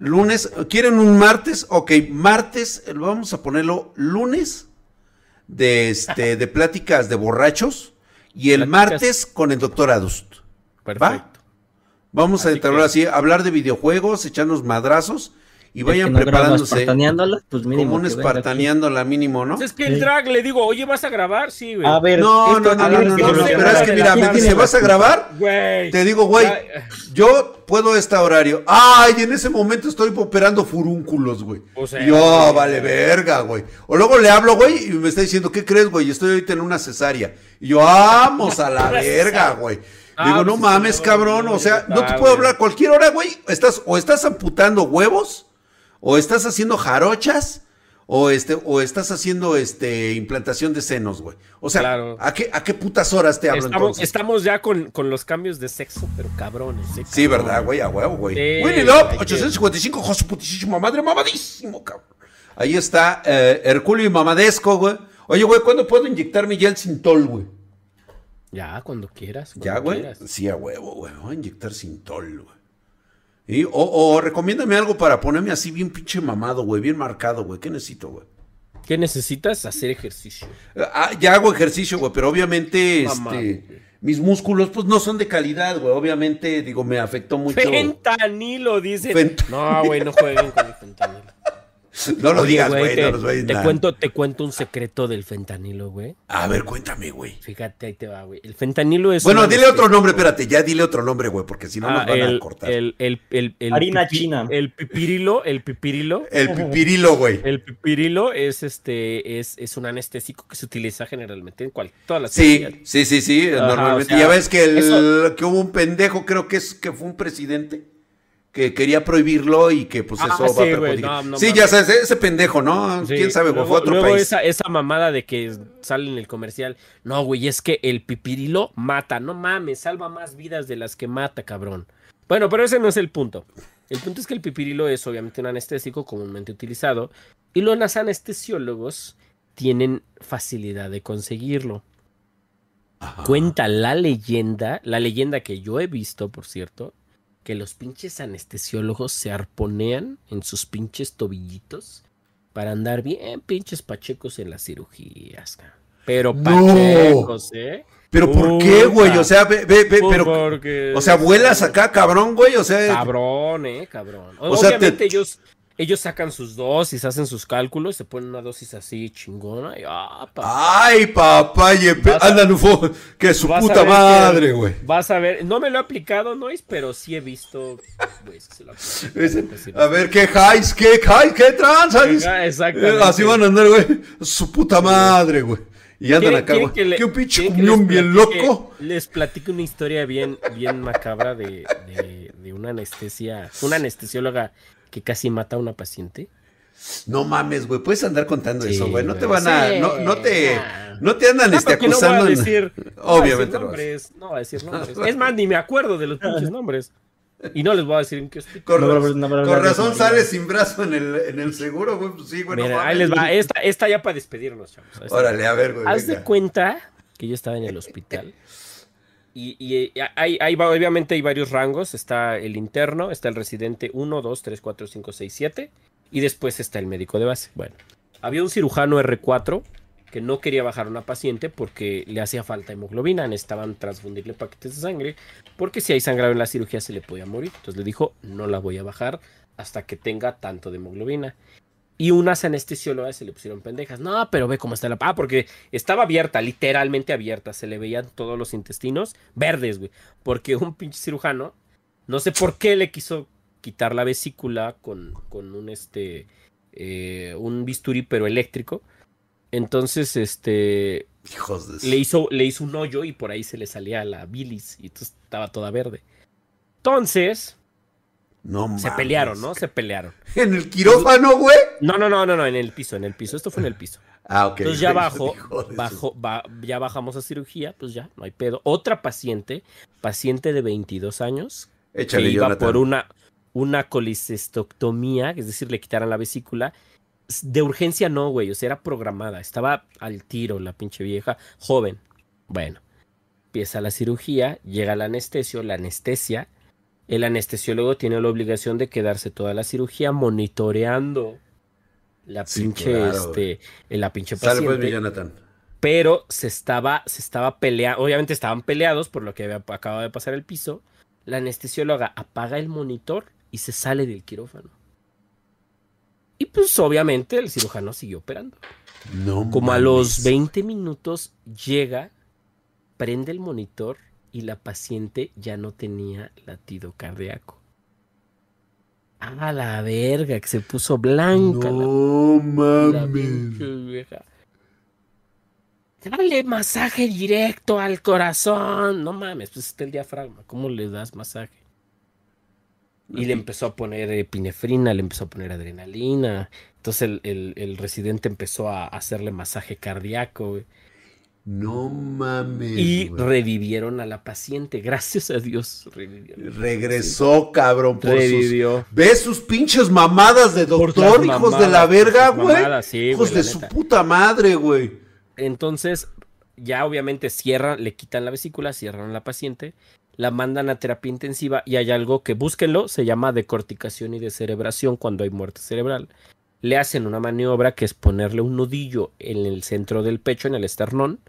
Lunes, ¿quieren un martes? Ok, martes, vamos a ponerlo lunes de este de pláticas de borrachos y el martes con el doctor Adust. Perfecto. Vamos a entrar así, hablar de videojuegos, echarnos madrazos y vayan preparándose. Pues mínimo. Como un espartaneándola mínimo, ¿no? Es que el drag le digo, oye, ¿vas a grabar? Sí, güey. A ver, no, no, no, no, no, pero es que mira, me dice, ¿vas a grabar? Güey. Te digo, güey, yo puedo este horario. Ay, en ese momento estoy operando furúnculos, güey. O sea, yo, vale, verga, güey. O luego le hablo, güey, y me está diciendo, ¿qué crees, güey? Estoy ahorita en una cesárea. Y yo, vamos a la verga, güey. Digo, ah, no pues mames, cabrón. O sea, no te puedo hablar cualquier hora, güey. Estás, o estás amputando huevos o estás haciendo jarochas, o este, o estás haciendo este implantación de senos, güey. O sea, ¿a, qué, ¿a qué putas horas te hablo estamos, entonces? Estamos ya con, con, los cambios de sexo, pero cabrones. ¿eh? Sí, ¿verdad, güey? A huevo, güey. Sí, Winnie Love, 855, josu putísima madre, mamadísimo, cabrón. Ahí está eh, Herculio y Mamadesco, güey. Oye, güey, ¿cuándo puedo inyectarme ya el Sintol, güey? Ya, cuando quieras. ya, güey. Sí, a huevo, güey. Voy a inyectar Sintol, güey. Y, o, o recomiéndame algo para ponerme así bien pinche mamado, güey, bien marcado, güey. ¿Qué necesito, güey? ¿Qué necesitas? Hacer ejercicio. Ah, ya hago ejercicio, güey, pero obviamente este, mis músculos pues no son de calidad, güey. Obviamente, digo, me afectó mucho. Fentanilo, dice. No, güey, no jueguen con el fentanilo. No lo digas, güey. Te, no te cuento, te cuento un secreto del fentanilo, güey. A ver, cuéntame, güey. Fíjate, ahí te va, güey. El fentanilo es. Bueno, dile otro nombre, espérate, ya dile otro nombre, güey, porque si no ah, nos van a cortar. El, el, el, Harina china. El pipirilo, el pipirilo. El pipirilo, güey. El pipirilo es este, es, es un anestésico que se utiliza generalmente en cual, todas las Sí, sí, sí, sí, normalmente. ya ves que, el, que hubo un pendejo, creo que es que fue un presidente que quería prohibirlo y que pues ah, eso va a perjudicar. sí, ya sabes, ese pendejo, ¿no? ¿Quién sabe? Luego, fue otro luego país. Esa, esa mamada de que sale en el comercial. No, güey, es que el pipirilo mata. No mames, salva más vidas de las que mata, cabrón. Bueno, pero ese no es el punto. El punto es que el pipirilo es obviamente un anestésico comúnmente utilizado y los anestesiólogos tienen facilidad de conseguirlo. Cuenta la leyenda, la leyenda que yo he visto, por cierto, que los pinches anestesiólogos se arponean en sus pinches tobillitos para andar bien pinches pachecos en las cirugías. Pero pachecos, ¿eh? ¿Pero por qué, güey? O sea, ve, ve, ve pero. O sea, vuelas acá, cabrón, güey. O sea. Cabrón, eh, cabrón. Obviamente ellos ellos sacan sus dosis, hacen sus cálculos, se ponen una dosis así chingona. Y, ah, papá. Ay, papá, y andan que su puta madre, güey. Vas a ver, no me lo he aplicado, Nois, pero sí he visto, a ver, qué highs, qué highs, qué trans, Exactamente. Así van a andar, güey. Su puta madre, güey. Y andan acá, güey. Qué pinche cumbión bien loco. Les platico una historia bien, bien macabra de, de, de una anestesia, una anestesióloga que casi mata a una paciente. No mames, güey, puedes andar contando eso, güey. No te van a, no, no te, no te andan este, acusando. No a decir, Obviamente. No, nombres, no va a decir nombres. Es más, ni me acuerdo de los pinches nombres. Y no les voy a decir en qué hospital. Con, razón sale sin brazo en el, en el seguro, güey. Pues sí, güey. Mira, ahí les va. Esta, esta ya para despedirnos, chavos. Órale, a ver, güey. Haz de cuenta que yo estaba en el hospital. Y, hay, hay, obviamente hay varios rangos. Está el interno, está el residente 1, 2, 3, 4, 5, 6, 7. Y después está el médico de base. Bueno, había un cirujano R4 que no quería bajar a una paciente porque le hacía falta hemoglobina. Necesitaban transfundirle paquetes de sangre. Porque si hay sangrado en la cirugía se le podía morir. Entonces le dijo, no la voy a bajar hasta que tenga tanto de hemoglobina. Y unas anestesiólogas se le pusieron pendejas. No, pero ve cómo está la. Ah, porque estaba abierta, literalmente abierta. Se le veían todos los intestinos verdes, güey. Porque un pinche cirujano, no sé por qué le quiso quitar la vesícula con, con un este. Eh, un bisturí, pero eléctrico. Entonces, este. Hijos de... le, hizo, le hizo un hoyo y por ahí se le salía la bilis. Y entonces estaba toda verde. Entonces, no Se pelearon, ¿no? Se pelearon. ¿En el quirófano, güey? No, no, no, no, no, en el piso, en el piso. Esto fue en el piso. Ah, ok. Entonces ya bajo, bajo, ya bajamos a cirugía, pues ya, no hay pedo. Otra paciente, paciente de 22 años, Échale, que iba por una, una colicestoctomía, es decir, le quitaran la vesícula. De urgencia no, güey, o sea, era programada, estaba al tiro la pinche vieja, joven. Bueno, empieza la cirugía, llega el anestesio, la anestesia, el anestesiólogo tiene la obligación de quedarse toda la cirugía monitoreando la pinche, este, la pinche pues, paciente. Pero se estaba, se estaba peleando, obviamente estaban peleados por lo que había acabado de pasar el piso. La anestesióloga apaga el monitor y se sale del quirófano. Y pues obviamente el cirujano siguió operando. No Como a los 20 minutos llega, prende el monitor y la paciente ya no tenía latido cardíaco. A la verga, que se puso blanca. No mames. Dale masaje directo al corazón. No mames, pues está el diafragma. ¿Cómo le das masaje? Y le empezó a poner epinefrina, le empezó a poner adrenalina. Entonces el, residente empezó a hacerle masaje cardíaco, güey. No mames. Y revivieron a la paciente, gracias a Dios. Regresó, cabrón. Por Revivió. ¿Ves sus pinches mamadas de doctor, hijos de la verga, güey? hijos de su puta madre, güey. Entonces, ya obviamente cierran, le quitan la vesícula, cierran a la paciente, la mandan a terapia intensiva y hay algo que búsquenlo, se llama decorticación y descerebración cuando hay muerte cerebral. Le hacen una maniobra que es ponerle un nudillo en el centro del pecho, en el esternón,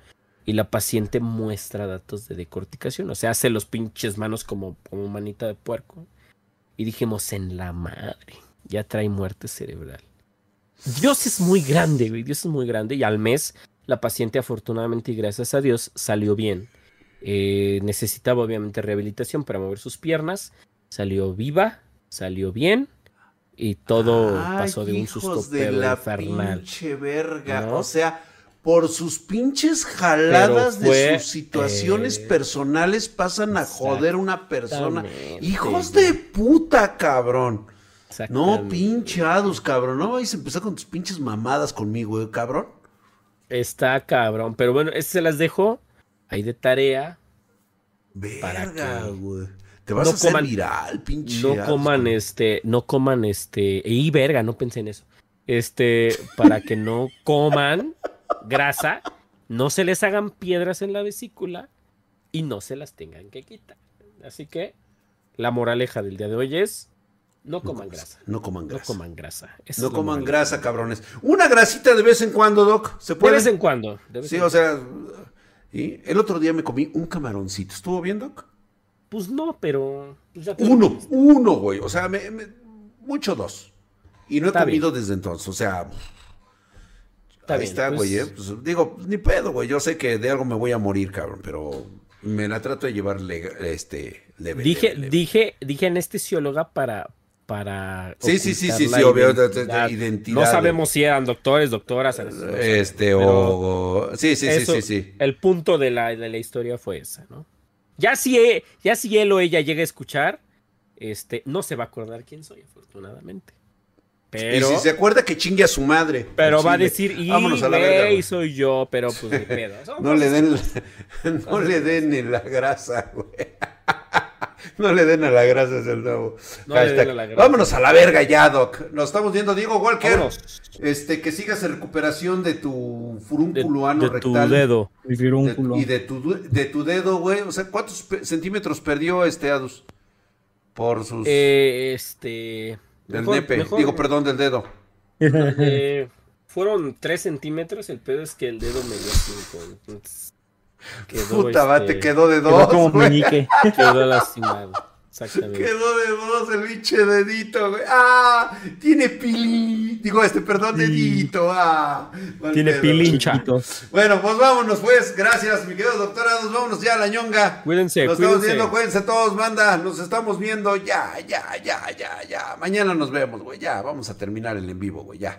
y la paciente muestra datos de decorticación. O sea, hace los pinches manos como, como manita de puerco. Y dijimos, en la madre, ya trae muerte cerebral. Dios es muy grande, güey. Dios es muy grande. Y al mes, la paciente, afortunadamente y gracias a Dios, salió bien. Eh, necesitaba, obviamente, rehabilitación para mover sus piernas. Salió viva, salió bien. Y todo pasó de un susto de la Pinche verga. O sea, por sus pinches jaladas de sus situaciones eh, personales pasan a joder una persona. Hijos de puta, cabrón. No, pinchados, cabrón. No vais a empezar con tus pinches mamadas conmigo, ¿eh, cabrón. Está cabrón. Pero bueno, estas se las dejo ahí de tarea. Verga, güey. Te vas a hacer viral, pinche. No coman este, no coman este. Y verga, no pensé en eso. Este, para que no coman grasa, no se les hagan piedras en la vesícula y no se las tengan que quitar. Así que la moraleja del día de hoy es no coman grasa. No coman grasa. No coman grasa. no coman grasa, cabrones. Una grasita de vez en cuando, Doc. ¿Se puede? De vez en cuando. sí, o sea. Y el otro día me comí un camaroncito. ¿Estuvo bien, Doc? Pues no, pero. Pues uno, uno, güey. O sea, mucho dos. Y no he comido desde entonces. O sea, Ahí está, pues güey. ¿eh? Pues, digo, ni pedo, güey. Yo sé que de algo me voy a morir, cabrón, pero me la trato de llevar este, leve, dije, dije, dije anestesióloga para, para sí, sí, sí, sí, sí, obvio, identidad. No sabemos si eran doctores, doctoras. Este, o, sí, sí, sí, sí, sí. El punto de la, de la historia fue esa, ¿no? Ya si, ya si él o ella llega a escuchar, este, no se va a acordar quién soy, afortunadamente. Y si se acuerda que chingue a su madre. Pero va a decir, y Vámonos a la verga, soy yo, pero pues de pedo. no le den, no le den la grasa, güey. No le den a la grasa, es el nuevo. No le den a la grasa. Vámonos a la verga ya, Doc. Nos estamos viendo, Diego Walker. Este, que sigas en recuperación de tu furúnculo ano de Tu dedo. y de tu, de tu dedo, güey. O sea, ¿cuántos centímetros perdió este Adus? Por sus. Eh, este. Del nepe, digo, perdón, del dedo. Eh, fueron 3 centímetros, el pedo es que el dedo me dio 5. Puta, va, te este, quedó de dos. Quedó como meñique. Quedó lastimado. Exactamente. Quedó de dos el pinche dedito, güey. ¡Ah! Tiene pilín. Digo, este, perdón, dedito. ¡Ah! Tiene pilincha. Bueno, pues vámonos, pues. Gracias, mi querido doctorado. Vámonos ya a la ñonga. Cuídense, Nos estamos viendo, cuídense todos, manda. Nos estamos viendo. Ya, ya, ya, ya, ya. Mañana nos vemos, güey. Ya, vamos a terminar el en vivo, güey. Ya.